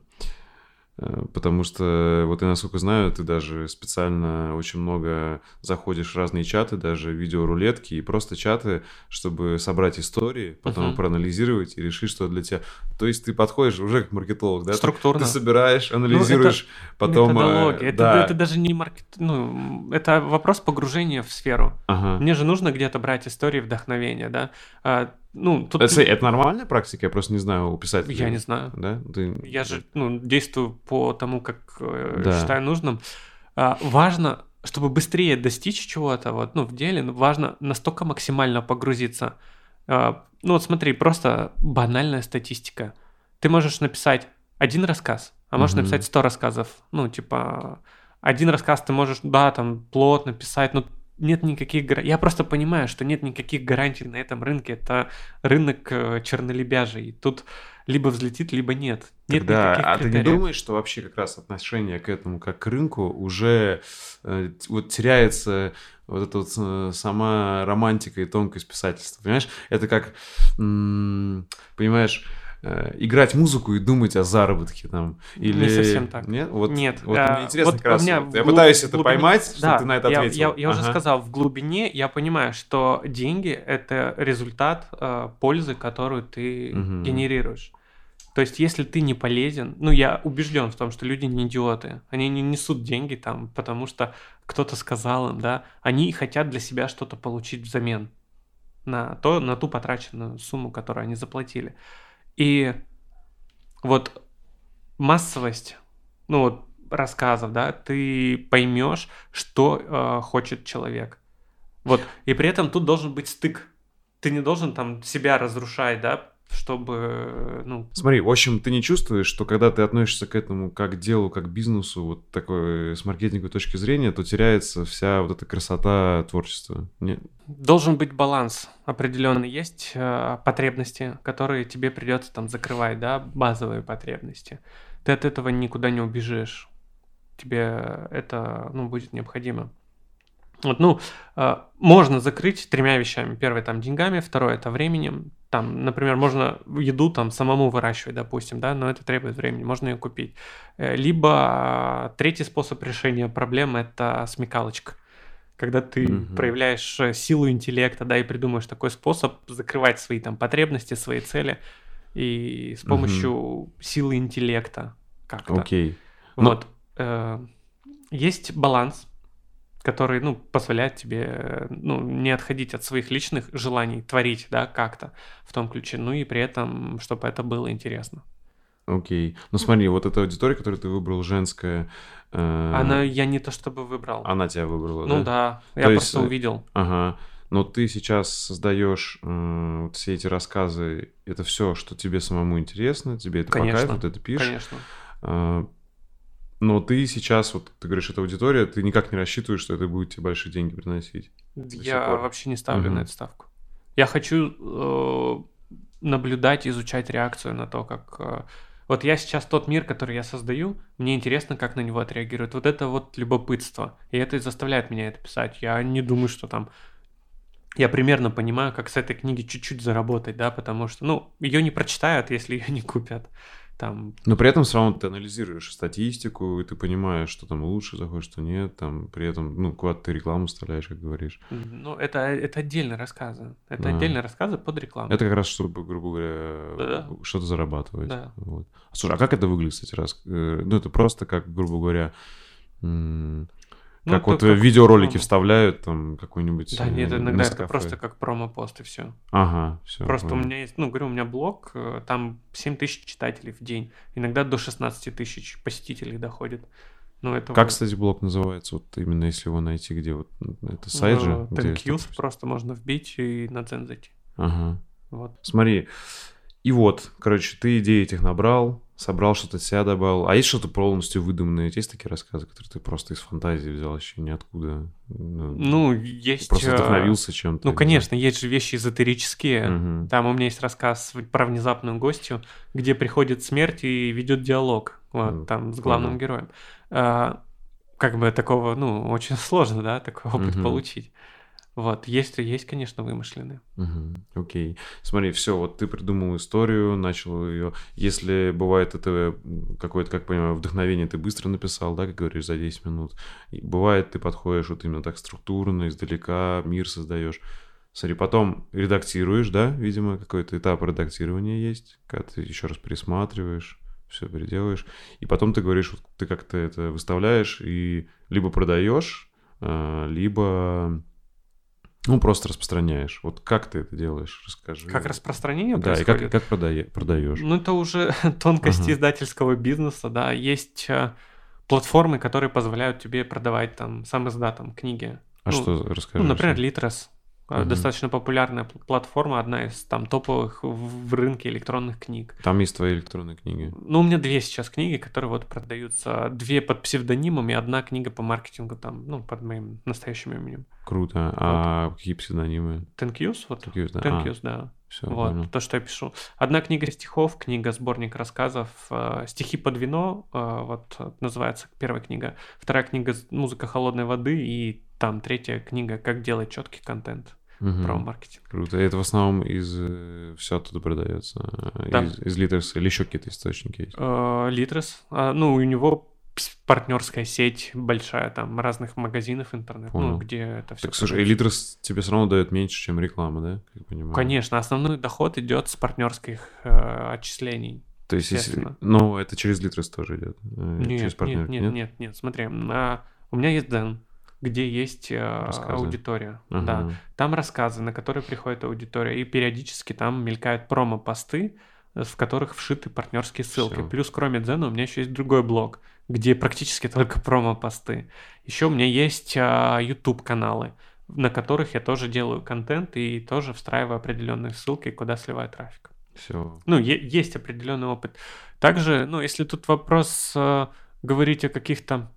потому что, вот я насколько знаю, ты даже специально очень много заходишь в разные чаты, даже видеорулетки и просто чаты, чтобы собрать истории, потом uh-huh. проанализировать и решить, что для тебя... То есть ты подходишь уже как маркетолог, да? Структурно. Ты, ты собираешь, ну, анализируешь, ну, потом... Э, методология. Это, да. это даже не маркет... Ну, это вопрос погружения в сферу. Ага. Мне же нужно где-то брать истории вдохновения, да? Ну, тут... Это, это нормальная практика? Я просто не знаю у писателей. Я не знаю. Да? Ты... Я же ну, действую по тому, как э, да. считаю нужным. А, важно, чтобы быстрее достичь чего-то вот, ну, в деле, ну, важно настолько максимально погрузиться. А, ну вот смотри, просто банальная статистика. Ты можешь написать один рассказ, а можешь угу. написать сто рассказов. Ну, типа, один рассказ ты можешь, да, там, плотно писать, но нет никаких гарантий. Я просто понимаю, что нет никаких гарантий на этом рынке. Это рынок э, чернолебяжий. Тут либо взлетит, либо нет. Нет никаких а критериев. ты не думаешь, что вообще как раз отношение к этому как к рынку уже э, вот теряется вот эта вот э, сама романтика и тонкость писательства, понимаешь? Это как, м- понимаешь, Э, играть музыку и думать о заработке там. Или... Не совсем так. Нет? Вот, Нет. Вот а, мне интересно вот как раз. Я глуб... пытаюсь это глубине... поймать, да, ты на это я, ответил. Я, я ага. уже сказал, в глубине я понимаю, что деньги — это результат э, пользы, которую ты угу. генерируешь. То есть, если ты не полезен, ну, я убежден в том, что люди не идиоты. Они не несут деньги там, потому что кто-то сказал им, да. Они хотят для себя что-то получить взамен на, то, на ту потраченную сумму, которую они заплатили. И вот массовость, ну вот рассказов, да, ты поймешь, что э, хочет человек. Вот. И при этом тут должен быть стык. Ты не должен там себя разрушать, да, чтобы, ну... Смотри, в общем, ты не чувствуешь, что когда ты относишься к этому как к делу, как бизнесу, вот такой с маркетинговой точки зрения, то теряется вся вот эта красота творчества? Нет? Должен быть баланс определенный. Есть э, потребности, которые тебе придется там закрывать, да, базовые потребности. Ты от этого никуда не убежишь. Тебе это, ну, будет необходимо. Вот, ну, э, можно закрыть тремя вещами. Первое там деньгами, второе это временем. Там, например, можно еду там самому выращивать, допустим, да, но это требует времени, можно ее купить. Э, либо э, третий способ решения проблемы это смекалочка. Когда ты угу. проявляешь э, силу интеллекта, да, и придумаешь такой способ закрывать свои там потребности, свои цели, и с помощью угу. силы интеллекта как-то. Окей. Вот. Но... Э, есть баланс который, ну, позволяет тебе, ну, не отходить от своих личных желаний, творить, да, как-то в том ключе, ну и при этом, чтобы это было интересно. Окей. Ну смотри, вот эта аудитория, которую ты выбрал, женская... Э... Она, я не то чтобы выбрал. Она тебя выбрала, ну, да? Ну да, я то просто есть... увидел. Ага. Но ты сейчас создаешь э, вот все эти рассказы, это все, что тебе самому интересно, тебе это конечно, по кайфу, ты это пишешь. Конечно. Э, Но ты сейчас, вот ты говоришь, это аудитория, ты никак не рассчитываешь, что это будет тебе большие деньги приносить. Я вообще не ставлю угу. на эту ставку. Я хочу э, наблюдать, изучать реакцию на то, как... Э, вот я сейчас тот мир, который я создаю, мне интересно, как на него отреагируют. Вот это вот любопытство. И это и заставляет меня это писать. Я не думаю, что там я примерно понимаю, как с этой книги чуть-чуть заработать, да, потому что, ну, ее не прочитают, если ее не купят там... Но при этом все равно ты анализируешь статистику, и ты понимаешь, что там лучше заходит, что нет, там при этом, ну, куда ты рекламу вставляешь, как говоришь. Ну, это, это отдельные рассказы. Это а. отдельные рассказы под рекламу. Это как раз, чтобы, грубо говоря, да. что-то зарабатывать. Да. Вот. Слушай, а как это выглядит, кстати, раз? Э, ну, это просто как, грубо говоря, ну, как вот как видеоролики промо. вставляют, там какой-нибудь. Да, нет, иногда это просто как промо-пост и все. Ага, все. Просто понял. у меня есть, ну, говорю, у меня блог, э, там 7 тысяч читателей в день. Иногда до 16 тысяч посетителей доходит. Ну, это как, вот... кстати, блог называется? Вот именно если его найти, где вот это сайт же? Ну, Thank просто можно вбить и на цен зайти. Ага. Вот. Смотри, и вот, короче, ты идеи этих набрал, собрал что-то себя добавил. А есть что-то полностью выдуманное? Есть такие рассказы, которые ты просто из фантазии взял еще ниоткуда? Ну, ну есть... Просто э, вдохновился чем-то? Ну, конечно, есть же вещи эзотерические. Угу. Там у меня есть рассказ про внезапную гостью, где приходит смерть и ведет диалог вот, ну, там с главным понял. героем. А, как бы такого, ну, очень <laughs> сложно, да, такой опыт угу. получить. Вот, есть, есть, конечно, вымышленные. Угу, окей. Смотри, все, вот ты придумал историю, начал ее. Если бывает это какое-то, как понимаю, вдохновение, ты быстро написал, да, как говоришь, за 10 минут. И бывает, ты подходишь вот именно так структурно, издалека, мир создаешь. Смотри, потом редактируешь, да, видимо, какой-то этап редактирования есть, когда ты еще раз пересматриваешь, все переделаешь. И потом ты говоришь, вот ты как-то это выставляешь и либо продаешь, а, либо ну, просто распространяешь. Вот как ты это делаешь? Расскажи. Как распространение Да, происходит? и как, как продае, продаешь? Ну, это уже <laughs> тонкости ага. издательского бизнеса, да. Есть э, платформы, которые позволяют тебе продавать там сам издатом книги. А ну, что, расскажи? Ну, например, Литрес. Угу. Достаточно популярная платформа, одна из там топовых в рынке электронных книг. Там есть твои электронные книги. Ну, у меня две сейчас книги, которые вот продаются. Две под псевдонимами, одна книга по маркетингу там, ну, под моим настоящим именем. Круто. Вот. А какие псевдонимы? Тенкьюз, вот. Тенкьюз, да. Тенкьюз, а. да. Все, вот, понял. то, что я пишу. Одна книга стихов, книга сборник рассказов, э, стихи под вино, э, вот называется первая книга. Вторая книга музыка холодной воды и там третья книга как делать четкий контент угу. про маркетинг. Круто. И это в основном из э, все оттуда продается. Да. Из, из Литрес или еще какие-то источники есть? Литрес. А, ну, у него партнерская сеть большая, там разных магазинов интернет, ну, где это все. Так, слушай, и Литрес тебе все равно дает меньше, чем реклама, да? Как понимаю. Конечно, основной доход идет с партнерских э, отчислений. То есть, если, ну, это через Литрес тоже идет? Э, нет, через нет, нет, нет, нет, нет, смотри, а, у меня есть Дэн, где есть э, аудитория. Ага. Да. Там рассказы, на которые приходит аудитория, и периодически там мелькают промо-посты, э, в которых вшиты партнерские ссылки. Все. Плюс, кроме Дзена, у меня еще есть другой блог, где практически только <laughs> промо-посты. Еще у меня есть а, YouTube-каналы, на которых я тоже делаю контент и тоже встраиваю определенные ссылки, куда сливаю трафик. Все. Ну, есть определенный опыт. Также, ну, если тут вопрос э, говорить о каких-то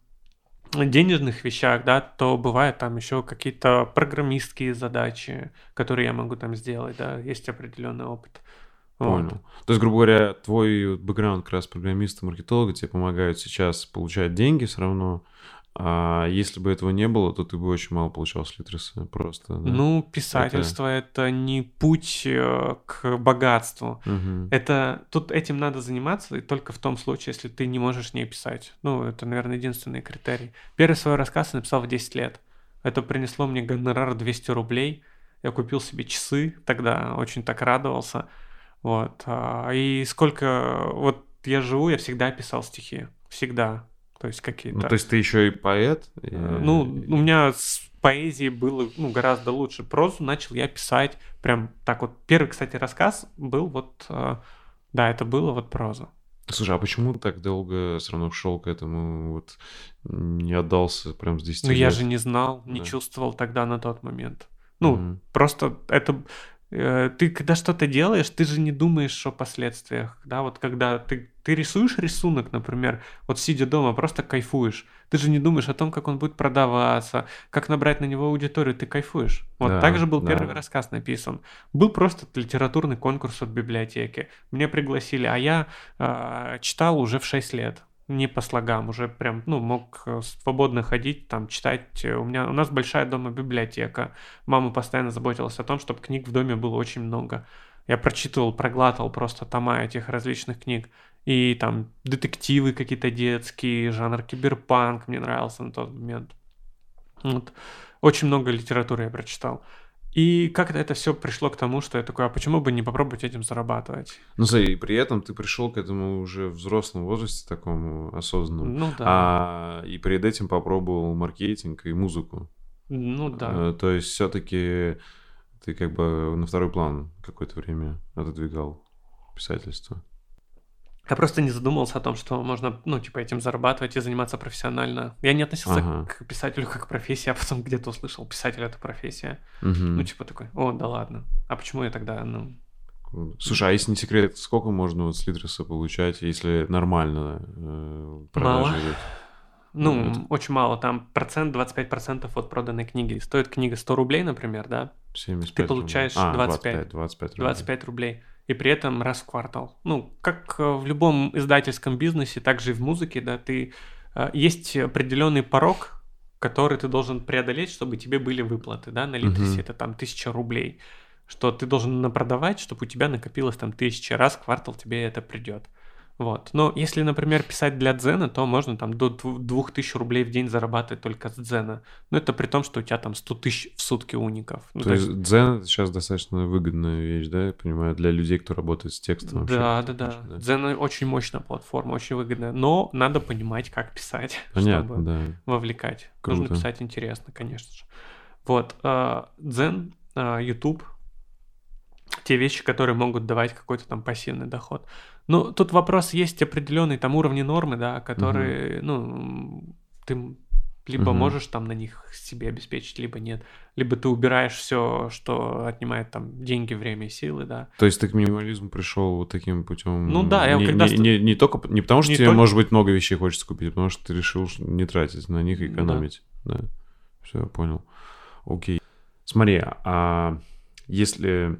денежных вещах, да, то бывают там еще какие-то программистские задачи, которые я могу там сделать, да, есть определенный опыт. Понял. Вот. То есть, грубо говоря, твой бэкграунд как раз программиста, маркетолога тебе помогают сейчас получать деньги все равно, а если бы этого не было, то ты бы очень мало получал с Литреса просто. Да? Ну, писательство это... это не путь э, к богатству. Угу. Это тут этим надо заниматься и только в том случае, если ты не можешь не писать. Ну, это, наверное, единственный критерий. Первый свой рассказ я написал в 10 лет. Это принесло мне гонорар 200 рублей. Я купил себе часы, тогда очень так радовался. Вот. А, и сколько... Вот я живу, я всегда писал стихи. Всегда. То есть какие-то... Ну, то есть ты еще и поэт? И... Э, ну, у меня с поэзией было ну, гораздо лучше. Прозу начал я писать прям так вот. Первый, кстати, рассказ был вот... Э, да, это было вот проза. Слушай, а почему ты так долго все равно шел к этому, вот не отдался прям с 10 Ну, я же не знал, не да. чувствовал тогда на тот момент. Ну, mm просто это ты когда что-то делаешь, ты же не думаешь о последствиях, да, вот когда ты, ты рисуешь рисунок, например, вот сидя дома, просто кайфуешь, ты же не думаешь о том, как он будет продаваться, как набрать на него аудиторию, ты кайфуешь. Вот Да, так же был да. первый рассказ написан. Был просто литературный конкурс от библиотеки, меня пригласили, а я э, читал уже в 6 лет. Не по слогам, уже прям, ну, мог э, свободно ходить, там, читать. У меня, у нас большая дома библиотека. Мама постоянно заботилась о том, чтобы книг в доме было очень много. Я прочитывал, проглатывал просто тома этих различных книг. И там детективы какие-то детские, жанр киберпанк мне нравился на тот момент. Вот. Очень много литературы я прочитал. И как-то это все пришло к тому, что я такой, а почему бы не попробовать этим зарабатывать? Ну, смотри, и при этом ты пришел к этому уже в взрослом возрасте, такому осознанному. Ну да. А, и перед этим попробовал маркетинг и музыку. Ну да. Э, То есть все-таки ты как бы на второй план какое-то время отодвигал писательство. Я просто не задумывался о том, что можно, ну, типа, этим зарабатывать и заниматься профессионально. Я не относился Ага. к писателю как к профессии, а потом где-то услышал, писатель это профессия. Мгм. Ну, типа такой, о, да ладно. А почему я тогда, ну... Слушай, а если не секрет, сколько можно вот с Литреса получать, если нормально э, продажи Мало. идут? Ну, Ну, это- очень мало. Там процент, 25% от проданной книги. Стоит книга 100 рублей, например, да? 75 получаешь рублей. А, 25. 25 рублей. 25 рублей. И при этом раз в квартал. Ну, как э, в любом издательском бизнесе, так же и в музыке, да, ты... э, Есть определенный порог, который ты должен преодолеть, чтобы тебе были выплаты, да, на Литресе Мгм. это там 1000 рублей, что ты должен напродавать, чтобы у тебя накопилось там 1000 раз в квартал тебе это придет. Вот. Но если, например, писать для дзена, то можно там до дву- 2000 рублей в день зарабатывать только с дзена. Но это при том, что у тебя там 100 тысяч в сутки уников. Ну, То есть Дзен сейчас достаточно выгодная вещь, да, я понимаю, для людей, кто работает с текстом. вообще, Да, да, да. думаешь, Дзен очень мощная платформа, очень выгодная. Но надо понимать, как писать, <laughs> Понятно, чтобы да. вовлекать. Круто. Нужно писать интересно, конечно же. Вот. а, Дзен, а, YouTube, те вещи, которые могут давать какой-то там пассивный доход. Ну, тут вопрос есть определенный там уровни нормы, да, которые, ну, ты либо Мгм. можешь там на них себе обеспечить, либо нет. Либо ты убираешь все, что отнимает там деньги, время и силы, да. То есть ты к минимализму пришел вот таким путем. Ну да, я не, когда не, не, не только не потому, что Не тебе, только- может быть, много вещей хочется купить, а потому что ты решил не тратить на них и Да. экономить. Да. Все, я понял. Окей. Смотри, а если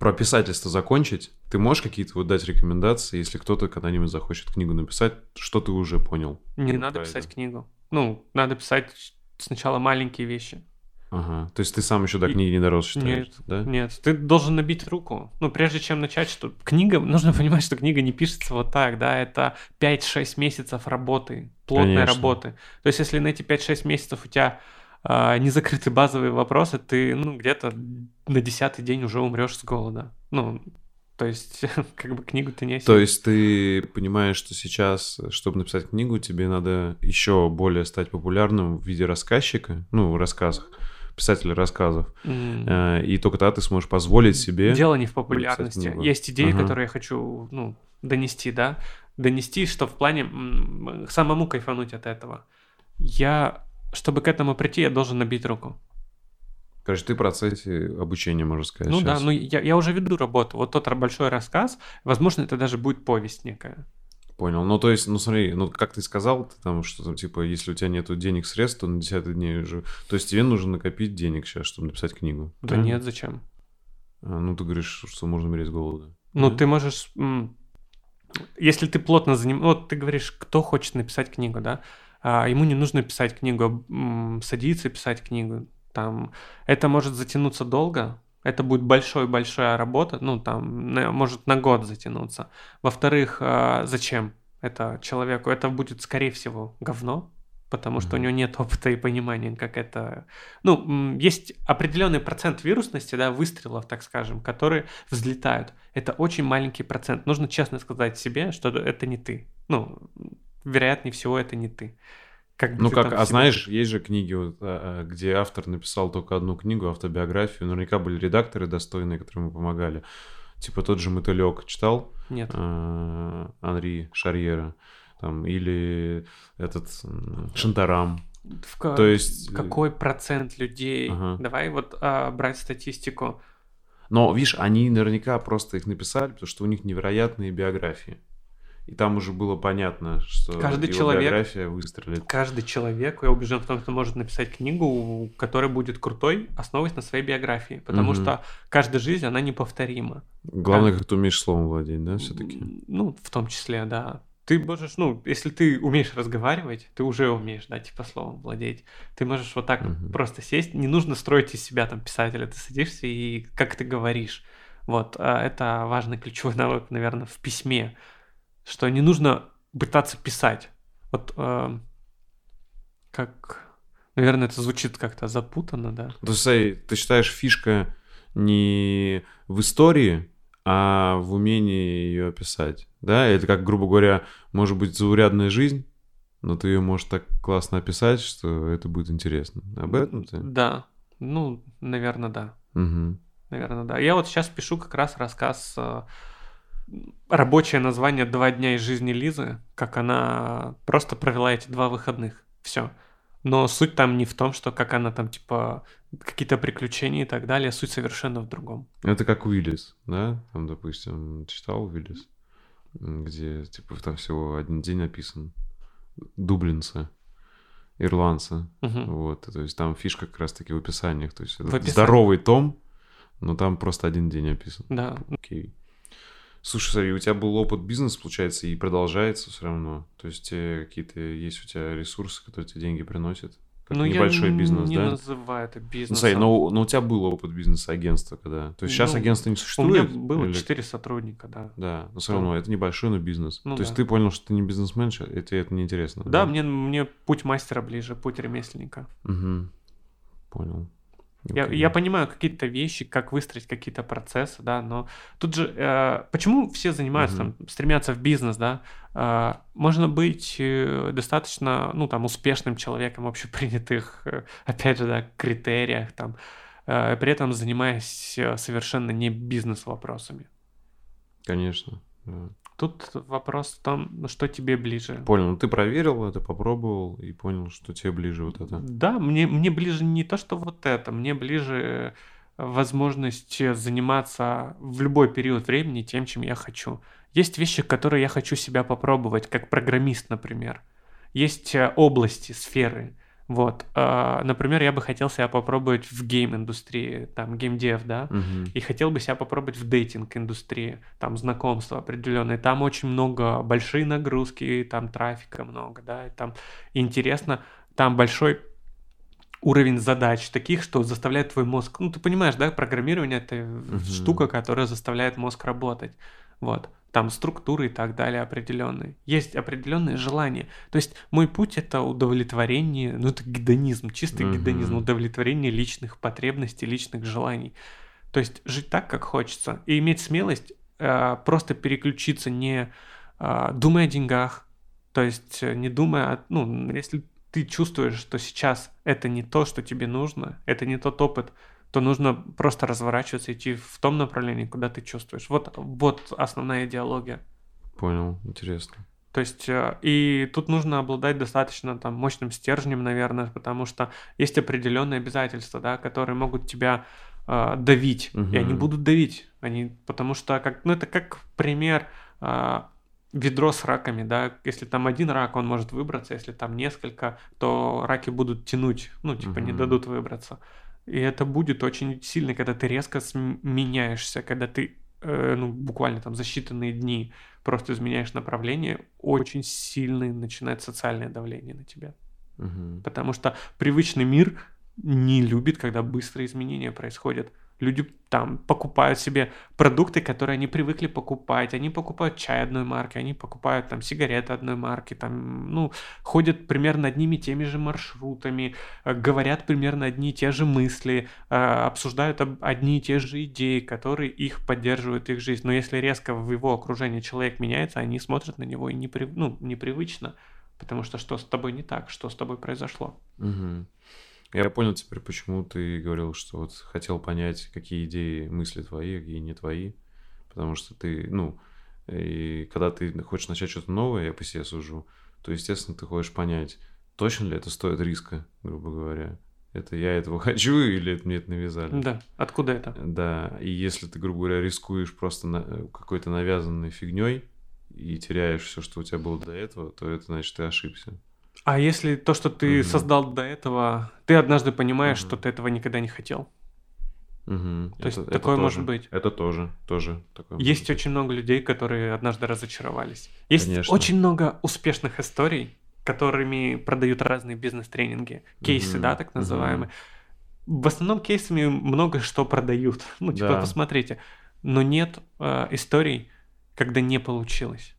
про писательство закончить, ты можешь какие-то вот дать рекомендации, если кто-то когда-нибудь захочет книгу написать, что ты уже понял? Не Ну, надо писать это. книгу. Ну, надо писать сначала маленькие вещи. Ага. То есть ты сам еще до книги не дорос, считаешь, Нет, да? нет, ты должен набить руку. Ну, прежде чем начать, что книга, нужно <laughs> понимать, что книга не пишется вот так, да, это 5-6 месяцев работы, плотной Конечно. работы. То есть, если на эти 5-6 месяцев у тебя а, не закрыты базовые вопросы, ты, ну, где-то на десятый день уже умрешь с голода. Ну, то есть, <laughs> как бы книгу ты не То есть ты понимаешь, что сейчас, чтобы написать книгу, тебе надо еще более стать популярным в виде рассказчика, ну, в рассказах, писателя рассказов. Э, И только тогда ты сможешь позволить себе... Дело не в популярности. Есть идеи, Ага. которые я хочу ну, донести, да. Донести, что в плане самому кайфануть от этого. Я, чтобы к этому прийти, я должен набить руку. Короче, ты в процессе обучения, можно сказать. ну щас. да, ну я, я уже веду работу. Вот тот большой рассказ, возможно, это даже будет повесть некая. Понял. Ну, то есть, ну, смотри, ну, как ты сказал, ты там, что там, типа, если у тебя нету денег, средств, то на 10 дней уже... То есть тебе нужно накопить денег сейчас, чтобы написать книгу. Да правильно? нет, зачем? А, ну, ты говоришь, что можно умереть с голода. Ну, Да. ты можешь... Если ты плотно заним... Вот ты говоришь, кто хочет написать книгу, да? А ему не нужно писать книгу, садиться и писать книгу. Там... Это может затянуться долго, это будет большой-большая работа, ну, там, на- может на год затянуться. Во-вторых, а, зачем это человеку? Это будет, скорее всего, говно, потому что у него нет опыта и понимания, как это... Ну, есть определенный процент вирусности, да, выстрелов, так скажем, которые взлетают. Это очень маленький процент. Нужно честно сказать себе, что это не ты. Ну, вероятнее всего, это не ты. Как Ну как, а себя- знаешь, есть же книги, вот, а, а, где автор написал только одну книгу, автобиографию. Наверняка были редакторы достойные, которые ему помогали. Типа тот же Мотылек читал Нет. а, Анри Шарьера, там, или этот Шантарам. В ка- То есть... э, Какой процент людей? Ага. Давай вот а, брать статистику. Но, видишь, они наверняка просто их написали, потому что у них невероятные биографии. И там уже было понятно, что Каждый человек- биография выстрелит. Каждый человек, я убежден в том, что может написать книгу, которая будет крутой, основываясь на своей биографии. Потому Мгм. что каждая жизнь, она неповторима. Главное, как ты умеешь словом владеть, да, все-таки? Ну, в том числе, да. Ты можешь, ну, если ты умеешь разговаривать, ты уже умеешь, да, типа словом владеть. Ты можешь вот так Мгм. просто сесть, не нужно строить из себя там писателя, ты садишься и как ты говоришь. Вот, а это важный ключевой навык, наверное, в письме, что не нужно пытаться писать. Вот э, как, наверное, это звучит как-то запутанно, да. То есть, смотри, ты считаешь, фишка не в истории, а в умении ее описать, да? Это как, грубо говоря, может быть заурядная жизнь, но ты ее можешь так классно описать, что это будет интересно. Об этом ты? Да, ну, наверное, да. Мгм. Наверное, да. Я вот сейчас пишу как раз рассказ, э, рабочее название «Два дня из жизни Лизы», как она просто провела эти два выходных. Все. Но суть там не в том, что как она там, типа, какие-то приключения и так далее. Суть совершенно в другом. Это как Уиллис, да? Там, допустим, читал Уиллис, где, типа, там всего один день написан. Дублинцы, ирландцы. Мгм. Вот, то есть там фишка как раз-таки в описаниях. То есть это В описании. здоровый том, но там просто один день описан. Да. Окей. Слушай, смотри, у тебя был опыт бизнеса, получается, и продолжается все равно. То есть э, какие-то есть у тебя ресурсы, которые тебе деньги приносят. Как Ну, небольшой я бизнес, не да? называю это Ну, бизнесом. смотри, но, но у тебя был опыт бизнеса-агентства, когда... То есть сейчас Ну, агентство не У существует? меня было или- четыре сотрудника, да. Да, но все равно это небольшой, но бизнес. Ну То есть да. ты понял, что ты не бизнесмен, и тебе это неинтересно. Да, мне, мне путь мастера ближе, путь ремесленника. Мгм. Понял. Я, я понимаю какие-то вещи, как выстроить какие-то процессы, да, но тут же э, почему все занимаются, Мгм. там, стремятся в бизнес, да? Э, можно быть э, достаточно, ну, там, успешным человеком в общепринятых, э, опять же, да, критериях, там, э, при этом занимаясь э, совершенно не бизнес-вопросами. Конечно. да. Тут вопрос в том, ну, что тебе ближе. Понял. Ну ты проверил это, попробовал и понял, что тебе ближе вот это. Да, мне, мне ближе не то, что вот это, мне ближе э, возможность э, заниматься в любой период времени тем, чем я хочу. Есть вещи, которые я хочу себя попробовать, как программист, например. Есть э, области, сферы. Вот, э, например, я бы хотел себя попробовать в гейм-индустрии, там, геймдев, да, Мгм. и хотел бы себя попробовать в дейтинг-индустрии, там знакомства определенные, там очень много, большие нагрузки, там трафика много, да, и там интересно, там большой уровень задач таких, что заставляет твой мозг, ну ты понимаешь, да, программирование это штука, которая заставляет мозг работать, вот, там структуры и так далее определенные, есть определенные желания, то есть мой путь это удовлетворение, ну это гедонизм, чистый Мгм. гедонизм, удовлетворение личных потребностей, личных желаний, то есть жить так, как хочется, и иметь смелость э, просто переключиться, не э, думая о деньгах, то есть э, не думая, о- ну, если ты чувствуешь, что сейчас это не то, что тебе нужно, это не тот опыт, то нужно просто разворачиваться, идти в том направлении, куда ты чувствуешь. Вот, вот основная идеология. Понял, интересно. То есть, э, и тут нужно обладать достаточно там мощным стержнем, наверное, потому что есть определенные обязательства, да, которые могут тебя э, давить, и они будут давить, они, потому что, как, ну, это как пример э, ведро с раками, да, если там один рак, он может выбраться, если там несколько, то раки будут тянуть, ну, типа, не Мгм. дадут выбраться. И это будет очень сильно, когда ты резко меняешься, когда ты, э, ну, буквально там за считанные дни просто изменяешь направление, очень сильное начинает социальное давление на тебя. Мгм. Потому что привычный мир не любит, когда быстрые изменения происходят. Люди там покупают себе продукты, которые они привыкли покупать. Они покупают чай одной марки, они покупают там сигареты одной марки, там, ну, ходят примерно одними и теми же маршрутами, э, говорят примерно одни и те же мысли, э, обсуждают об- одни и те же идеи, которые их поддерживают их жизнь. Но если резко в его окружении человек меняется, они смотрят на него и непри- ну, непривычно, потому что что с тобой не так, что с тобой произошло. Мгм. Я понял теперь, почему ты говорил, что вот хотел понять, какие идеи, мысли твои, какие не твои. Потому что ты, ну, и когда ты хочешь начать что-то новое, я по себе сужу, то, естественно, ты хочешь понять, точно ли это стоит риска, грубо говоря. Это я этого <laughs> хочу или это мне это навязали? Да. Откуда это? Да. И если ты, грубо говоря, рискуешь просто на, какой-то навязанной фигней и теряешь все, что у тебя было до этого, то это значит ты ошибся. А если то, что ты угу. создал до этого, ты однажды понимаешь, угу. что ты этого никогда не хотел? Угу. То есть это такое тоже, может быть. Это тоже, тоже такое. Есть очень много людей, которые однажды разочаровались. Есть Конечно. очень много успешных историй, которыми продают разные бизнес-тренинги, кейсы, угу. да, так называемые. Угу. В основном кейсами много что продают. <laughs> Ну, типа, да. посмотрите. Но нет э, историй, когда не получилось.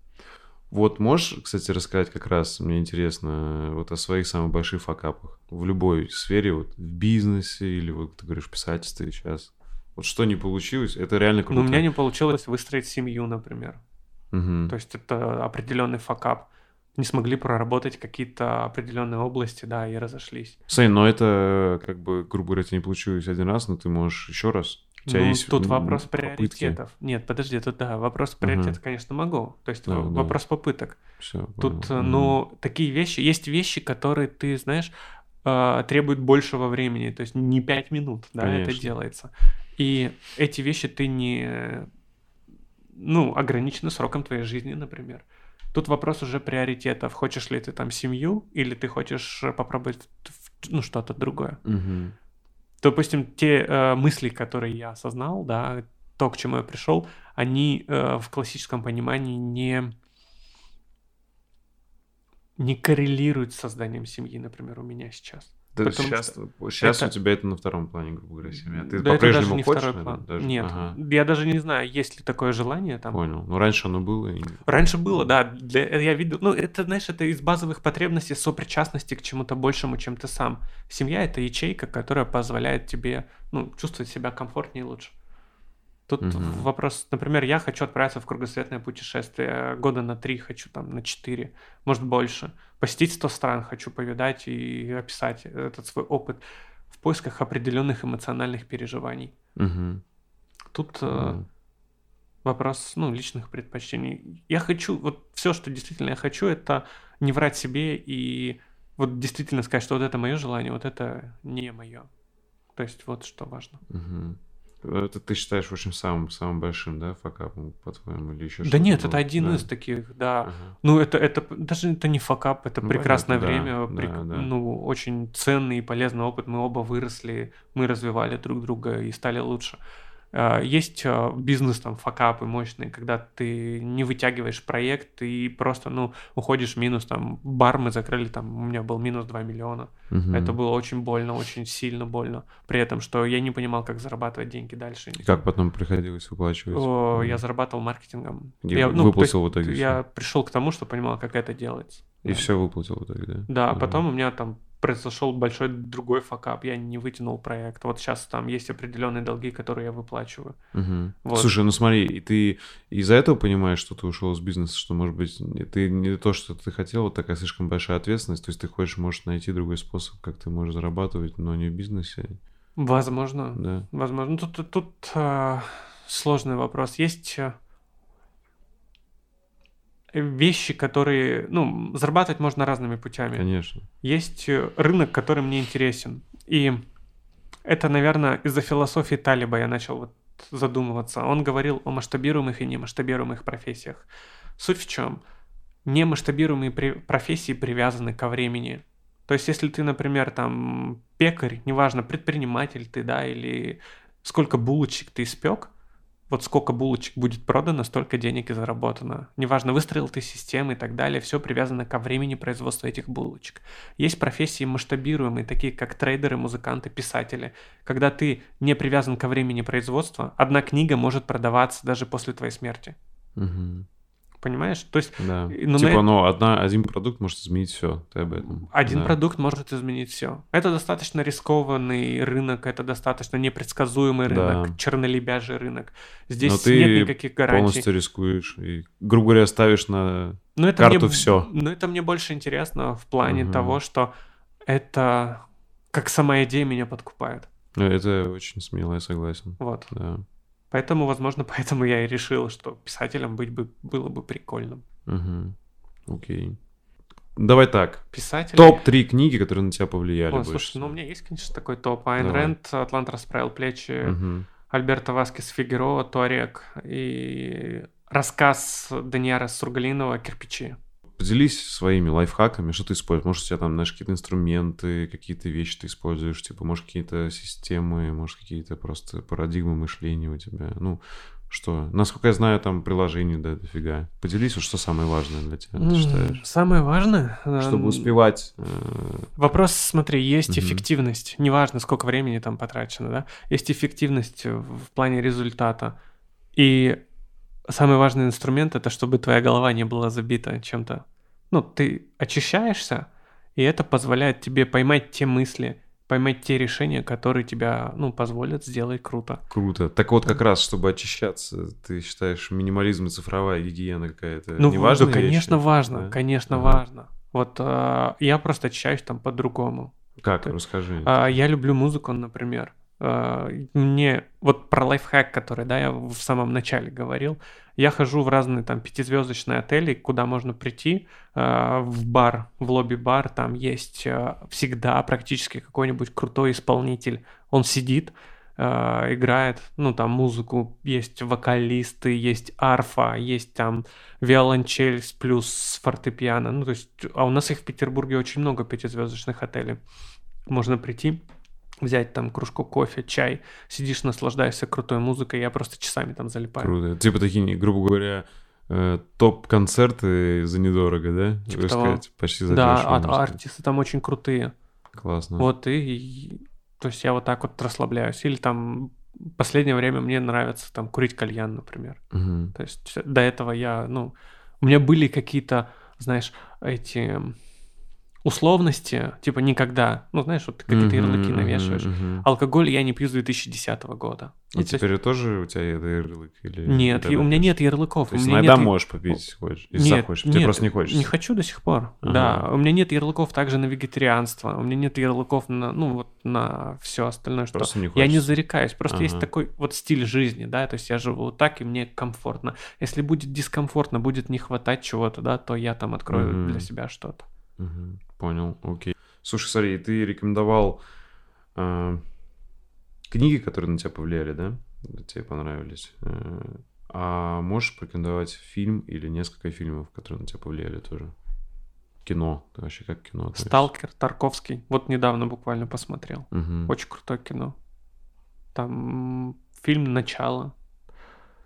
Вот можешь, кстати, рассказать как раз, мне интересно, вот о своих самых больших факапах в любой сфере, вот в бизнесе или вот ты говоришь писательстве сейчас. Вот что не получилось, это реально круто. Ну, у меня не получилось выстроить семью, например. Угу. То есть это определенный факап. Не смогли проработать какие-то определенные области, да, и разошлись. Сань, но это как бы, грубо говоря, тебе не получилось один раз, но ты можешь еще раз у тебя ну, есть тут вопрос попытки. приоритетов. Нет, подожди, тут да, вопрос приоритетов, угу. конечно, могу. То есть да, вопрос да. попыток. Все, тут, понял. ну, такие вещи, есть вещи, которые ты, знаешь, э, требуют большего времени. То есть не пять минут, да, конечно. это делается. И эти вещи ты не, ну, ограничены сроком твоей жизни, например. Тут вопрос уже приоритетов. Хочешь ли ты там семью, или ты хочешь попробовать, ну, что-то другое. Угу допустим, те э, мысли, которые я осознал, да, то, к чему я пришел, они э, в классическом понимании не не коррелируют с созданием семьи, например, у меня сейчас. Да сейчас, сейчас это... у тебя это на втором плане, грубо говоря, семья. Ты да по-прежнему не хочешь? Второй план. Даже? Нет, ага. я даже не знаю, есть ли такое желание там. Понял. Ну раньше оно было. И... Раньше было, да. Для, я видел. Ну это, знаешь, это из базовых потребностей сопричастности к чему-то большему, чем ты сам. Семья это ячейка, которая позволяет тебе, ну, чувствовать себя комфортнее и лучше. Тут угу. вопрос, например, я хочу отправиться в кругосветное путешествие года на три, хочу там на четыре, может больше. Посетить сто стран хочу повидать и описать этот свой опыт в поисках определенных эмоциональных переживаний. Угу. Тут угу. вопрос, ну, личных предпочтений. Я хочу, вот все, что действительно я хочу, это не врать себе и вот действительно сказать, что вот это мое желание, вот это не мое. То есть вот что важно. Угу. Это ты считаешь, в общем, самым, самым большим, да, факапом, по-твоему, или еще Да нет, было? это один да. из таких, да. Ага. Ну, это, это даже это не факап, это ну, прекрасное понятно, время, да, прек... да, да. ну, очень ценный и полезный опыт. Мы оба выросли, мы развивали друг друга и стали лучше. Есть а, бизнес, там, факапы мощные, когда ты не вытягиваешь проект и просто, ну, уходишь минус, там, бар мы закрыли, там, у меня был минус 2 миллиона. Угу. Это было очень больно, очень сильно больно. При этом, что я не понимал, как зарабатывать деньги дальше. И как потом приходилось выплачивать? О. Я зарабатывал маркетингом. И я, ну, выплатил в итоге Я пришел к тому, что понимал, как это делается. И да. все выплатил в итоге, да? Да, а потом у меня там произошел большой другой факап, я не вытянул проект. Вот сейчас там есть определенные долги, которые я выплачиваю. Угу. Вот. Слушай, ну смотри, ты из-за этого понимаешь, что ты ушел из бизнеса, что, может быть, ты не то, что ты хотел, вот такая слишком большая ответственность, то есть ты хочешь, может, найти другой способ, как ты можешь зарабатывать, но не в бизнесе. Возможно. Да. Возможно. Тут, тут, тут э, сложный вопрос. Есть э, вещи, которые, ну, зарабатывать можно разными путями. Конечно. Есть э, рынок, который мне интересен. И это, наверное, из-за философии Талиба я начал вот задумываться. Он говорил о масштабируемых и немасштабируемых профессиях. Суть в чем? Немасштабируемые профессии привязаны ко времени. То есть, если ты, например, там пекарь, неважно, предприниматель ты, да, или сколько булочек ты испек – вот сколько булочек будет продано, столько денег и заработано. Неважно, выстроил ты системы и так далее, все привязано ко времени производства этих булочек. Есть профессии масштабируемые, такие как трейдеры, музыканты, писатели. Когда ты не привязан ко времени производства, одна книга может продаваться даже после твоей смерти. Угу. Понимаешь? То есть, да. ну, типа, на... ну, одна, один продукт может изменить все. Ты об этом. Один да. продукт может изменить все. Это достаточно рискованный рынок, это достаточно непредсказуемый рынок, да. чернолебяжий рынок. Здесь Но ты нет никаких гарантий. полностью рискуешь и, грубо говоря, ставишь на но это карту мне, все. Но это мне больше интересно в плане угу. того, что это как сама идея меня подкупает. Ну, это очень смело, я согласен. Вот. Да. Поэтому, возможно, <laughs> поэтому я и решил, что писателем быть бы было бы прикольным. Угу. Окей. давай так. Писателей. Топ-3 книги, которые на тебя повлияли больше слушай, ну у меня есть, конечно, такой топ. Айн. Рэнд, Атлант расправил плечи, Мгм. Альберто Васкес Фигеро, Туарек и рассказ Даниэра Сургалинова «Кирпичи». Поделись своими лайфхаками, что ты используешь. Может, у тебя там, знаешь, какие-то инструменты, какие-то вещи ты используешь, типа, может, какие-то системы, может, какие-то просто парадигмы мышления у тебя. Ну, что? Насколько я знаю, там приложений, да, дофига. Поделись, вот что самое важное для тебя, ты считаешь? Самое важное... э, Чтобы успевать. э, Вопрос, смотри, есть Мгм. эффективность. Неважно, сколько времени там потрачено, да? Есть эффективность в в плане результата. И самый важный инструмент это чтобы твоя голова не была забита чем-то. Ну, ты очищаешься, и это позволяет тебе поймать те мысли, поймать те решения, которые тебя, ну, позволят сделать круто. Круто. Так вот, как раз, чтобы очищаться, ты считаешь, минимализм и цифровая гигиена какая-то Ну, не в- важная да, конечно, вещь? важно, Да? конечно, Ага. важно. Вот э, я просто очищаюсь там по-другому. Как? Ты- Расскажи. А, я люблю музыку, например. А, мне вот про лайфхак, который, да, я в самом начале говорил. Я хожу в разные там пятизвездочные отели, куда можно прийти а, в бар, в лобби-бар, там есть а, всегда практически какой-нибудь крутой исполнитель. Он сидит, а, играет, ну там музыку, есть вокалисты, есть арфа, есть там виолончель плюс фортепиано. Ну то есть, а у нас их в Петербурге очень много пятизвездочных отелей. Можно прийти, взять там кружку кофе, чай, сидишь, наслаждаешься крутой музыкой, я просто часами там залипаю. Круто. Типа такие, грубо говоря, э, топ-концерты за недорого, да? Типа Вы того. сказать, почти за Да, а- сказать. артисты там очень крутые. Классно. Вот и, и- то есть я вот так вот расслабляюсь. Или там последнее время мне нравится там курить кальян, например. Мгм. То есть до этого я, ну, у меня были какие-то, знаешь, эти условности, типа никогда, ну, знаешь, вот ты какие-то Мгм, ярлыки навешиваешь. мгм. Алкоголь я не пью с 2010 года. И Ну, то есть- теперь тоже у тебя ярлык? Или Нет, и у меня нет ярлыков. То есть иногда нет... можешь попить, если хочешь, если Нет, захочешь. Тебе нет, просто не хочется. Не хочу до сих пор. Ага. Да, у меня нет ярлыков также на вегетарианство. У меня нет ярлыков на, ну, вот на все остальное, что Просто не я не зарекаюсь. Просто есть Ага. такой вот стиль жизни, да, то есть я живу вот так, и мне комфортно. Если будет дискомфортно, будет не хватать чего-то, да, то я там открою Мгм. для себя что-то. Мгм. Понял, окей. Слушай, смотри, ты рекомендовал э, книги, которые на тебя повлияли, да? Тебе понравились. Э, А можешь порекомендовать фильм или несколько фильмов, которые на тебя повлияли тоже? Кино. Ты вообще как кино относишься? Сталкер, Тарковский. Вот недавно буквально посмотрел. Мгм. Очень крутое кино. Там фильм «Начало».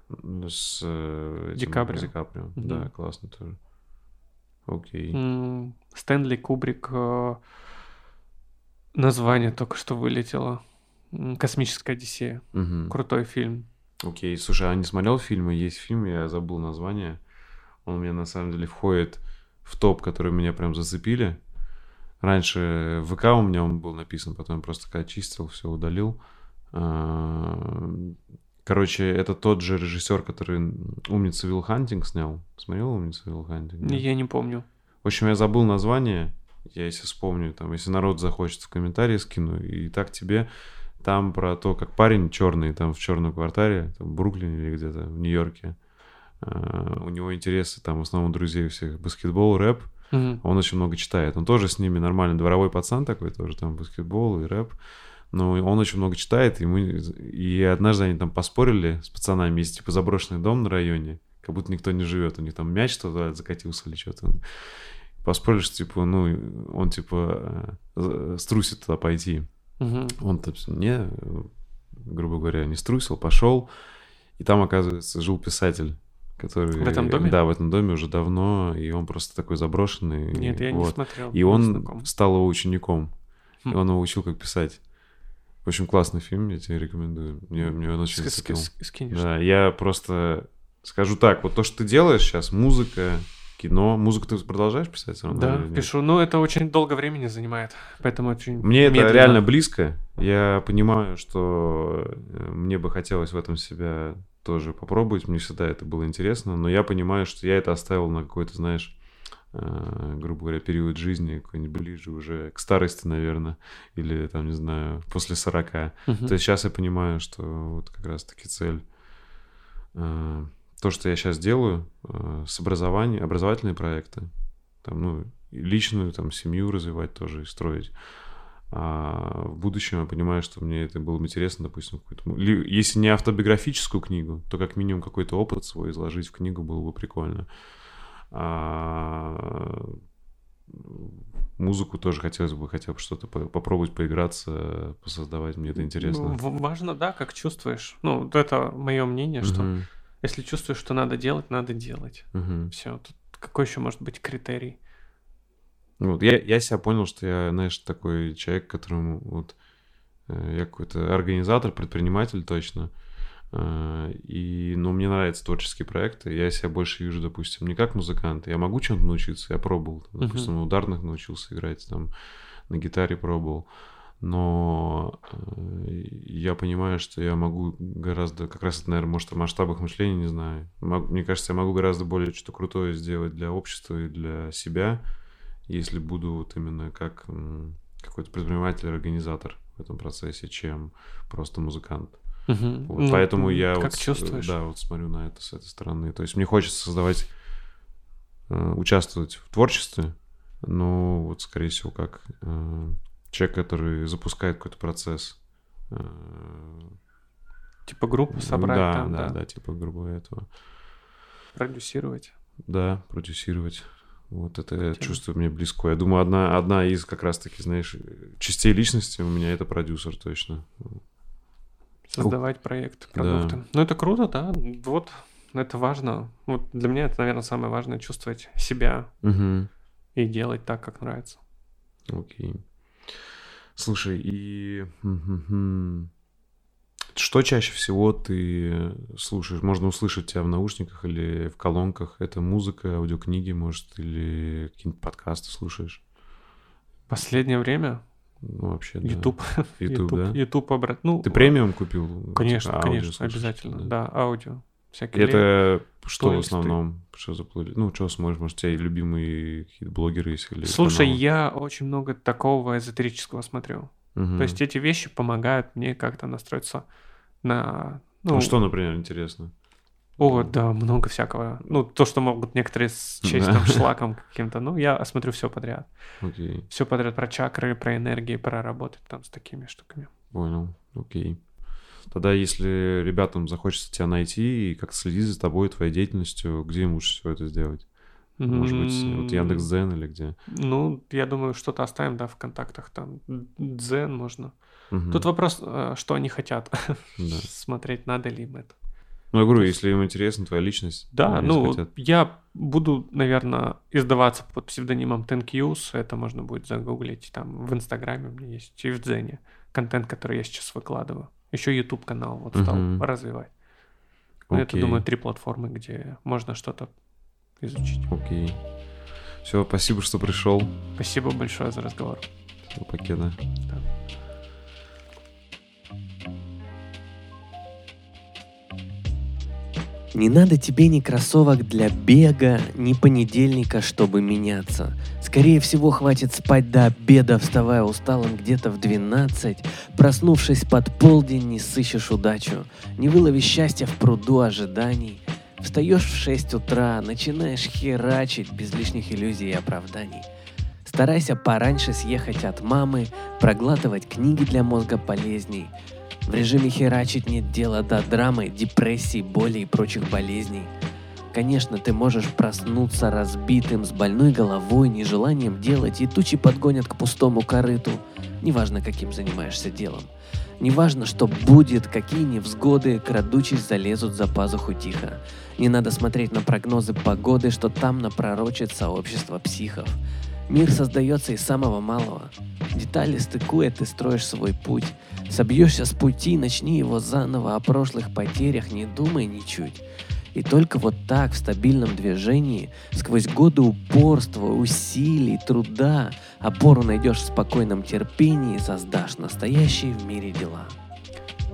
С э, этим. Ди Каприо. Мгм. Да, классно тоже. Окей. Стэнли Кубрик. э, Название только что вылетело. Космическая Одиссея. Мгм. Крутой фильм. Окей, слушай, а не смотрел фильмы? Есть фильм, я забыл название. Он у меня на самом деле входит в топ, которые меня прям зацепили. Раньше в ВК у меня он был написан, потом я просто как очистил, все удалил. Короче, это тот же режиссер, который «Умница Вилл Хантинг» снял. Смотрел «Умница Вилл Хантинг»? Нет? Я не помню. В общем, я забыл название. Я если вспомню, там, если народ захочет, в комментарии скину. И так тебе там про то, как парень черный, там в черном квартале, там, в Бруклине или где-то, в Нью-Йорке. а, У него интересы, там, в основном друзей всех баскетбол, рэп. Мгм. Он очень много читает. Он тоже с ними нормальный дворовой пацан такой, тоже там баскетбол и рэп. Но он очень много читает, и, мы... и однажды они там поспорили с пацанами, есть типа заброшенный дом на районе, как будто никто не живет, у них там мяч что-то закатился или что-то. Поспорили, что типа, ну, он типа э, струсит туда пойти. Мгм. Он то не, э, грубо говоря, не струсил, пошел, и там, оказывается, жил писатель, который... В этом доме? Да, в этом доме уже давно, и он просто такой заброшенный. Нет, я не вот. смотрел. И не он знаком. стал его учеником. И Хм. он его учил, как писать. В общем, классный фильм, я тебе рекомендую. Мне, мне он очень зацепил. ски- Скинешь. Да, я просто скажу так, вот то, что ты делаешь сейчас, музыка, кино. Музыку ты продолжаешь писать все равно? Да, пишу. Но это очень долго времени занимает, поэтому очень Мне это медленно. реально близко. Я понимаю, что э, мне бы хотелось в этом себя тоже попробовать. Мне всегда это было интересно. Но я понимаю, что я это оставил на какой-то, знаешь, грубо говоря, период жизни, какой-нибудь ближе уже к старости, наверное. Или там, не знаю, после 40. Мгм. То есть сейчас я понимаю, что вот как раз-таки цель э, то, что я сейчас делаю, э, с образованием, образовательные проекты, там, ну, личную там семью развивать тоже и строить. А в будущем я понимаю, что мне это было бы интересно, допустим, какую-то... Если не автобиографическую книгу, то как минимум какой-то опыт свой изложить в книгу было бы прикольно. А музыку тоже хотелось бы хотя бы что-то попробовать поиграться, посоздавать. Мне это интересно. Ну, важно, да, как чувствуешь. Ну, это мое мнение, что угу. если чувствуешь, что надо делать, надо делать. Угу. Все. Тут какой еще может быть критерий? Вот, я, я себя понял, что я, знаешь, такой человек, которому вот э, я какой-то организатор, предприниматель точно. Э, и, ну, мне нравятся творческие проекты. Я себя больше вижу, допустим, не как музыкант. Я могу чем-то научиться, я пробовал. Допустим, uh-huh. на ударных научился играть, там, на гитаре пробовал. Но э, я понимаю, что я могу гораздо, как раз это, наверное, может, о масштабах мышления, не знаю. Мне кажется, я могу гораздо более что-то крутое сделать для общества и для себя, если буду вот именно как какой-то предприниматель, организатор в этом процессе, чем просто музыкант. Угу. Вот, ну, поэтому я как вот, чувствуешь? да, вот смотрю на это с этой стороны. То есть мне хочется создавать, э, участвовать в творчестве, но вот скорее всего как э, человек, который запускает какой-то процесс. Э, типа группу собрать да, там, да, да, да, типа грубо этого. Продюсировать. Да, продюсировать. Вот это я чувствую мне близко. Я думаю, одна, одна из как раз-таки, знаешь, частей личности у меня это продюсер точно. Создавать проект, продукты. Да. Ну, это круто, да. Вот, это важно. Вот для меня это, наверное, самое важное чувствовать себя угу. и делать так, как нравится. Окей. Слушай, и что чаще всего ты слушаешь? Можно услышать тебя в наушниках или в колонках? Это музыка, аудиокниги, может, или какие-нибудь подкасты слушаешь? Последнее время? Ну, вообще, да. YouTube. <laughs> YouTube, да? YouTube обрат. Ну, Ты премиум купил? Конечно, типа, конечно, слушаешь, обязательно. Да. да, аудио. Всякие это что в основном? Что за Ну, что смотришь? Может, у тебя любимые какие-то блогеры есть? Или Слушай, каналы? я очень много такого эзотерического смотрю. Угу. То есть эти вещи помогают мне как-то настроиться на... Ну, ну что, например, интересно? О, да, много всякого. Ну, то, что могут некоторые счесть там <laughs> шлаком каким-то. Ну, я осмотрю все подряд. Окей. Все подряд про чакры, про энергии, про работать там с такими штуками. Понял, окей. Тогда, если ребятам захочется тебя найти и как следить за тобой, твоей деятельностью, где им лучше всего это сделать? Может быть, вот Яндекс.Дзен или где? Ну, я думаю, что-то оставим, да, в контактах. Там Дзен можно. Угу. Тут вопрос, э, что они хотят. Да. <laughs> Смотреть, надо ли им это. Ну, я говорю, если им интересна твоя личность. Да, ну, хотят. я буду, наверное, издаваться под псевдонимом Tenkyus. Это можно будет загуглить. Там в Инстаграме у меня есть и в Дзене контент, который я сейчас выкладываю. Еще YouTube канал вот стал uh-huh. развивать. Ну, это, думаю, три платформы, где можно что-то изучить. Окей. Все, спасибо, что пришел. Спасибо большое за разговор. Покеда. Да. Не надо тебе ни кроссовок для бега, ни понедельника, чтобы меняться. Скорее всего, хватит спать до обеда, вставая усталым где-то в 12. Проснувшись под полдень, не сыщешь удачу. Не вылови счастья в пруду ожиданий. Встаешь в 6 утра, начинаешь херачить без лишних иллюзий и оправданий. Старайся пораньше съехать от мамы, проглатывать книги для мозга полезней – в режиме херачить нет дела до драмы, депрессии, боли и прочих болезней. Конечно, ты можешь проснуться разбитым, с больной головой, нежеланием делать, и тучи подгонят к пустому корыту. Неважно, каким занимаешься делом. Неважно, что будет, какие невзгоды, крадучись залезут за пазуху тихо. Не надо смотреть на прогнозы погоды, что там напророчит сообщество психов. Мир создается из самого малого. Детали стыкуя, ты строишь свой путь. Собьешься с пути, начни его заново, о прошлых потерях не думай ничуть. И только вот так, в стабильном движении, сквозь годы упорства, усилий, труда, опору найдешь в спокойном терпении и создашь настоящие в мире дела.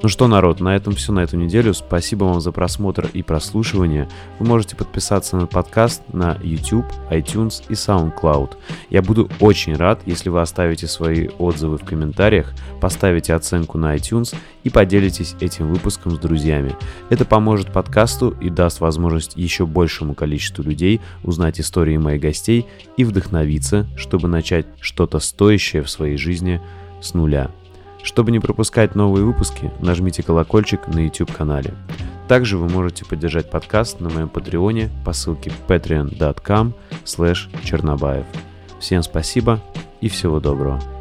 Ну что, народ, на этом все на эту неделю. Спасибо вам за просмотр и прослушивание. Вы можете подписаться на подкаст на YouTube, iTunes и SoundCloud. Я буду очень рад, если вы оставите свои отзывы в комментариях, поставите оценку на iTunes и поделитесь этим выпуском с друзьями. Это поможет подкасту и даст возможность еще большему количеству людей узнать истории моих гостей и вдохновиться, чтобы начать что-то стоящее в своей жизни с нуля. Чтобы не пропускать новые выпуски, нажмите колокольчик на YouTube-канале. Также вы можете поддержать подкаст на моем патреоне по ссылке patreon.com чернобаев. Всем спасибо и всего доброго.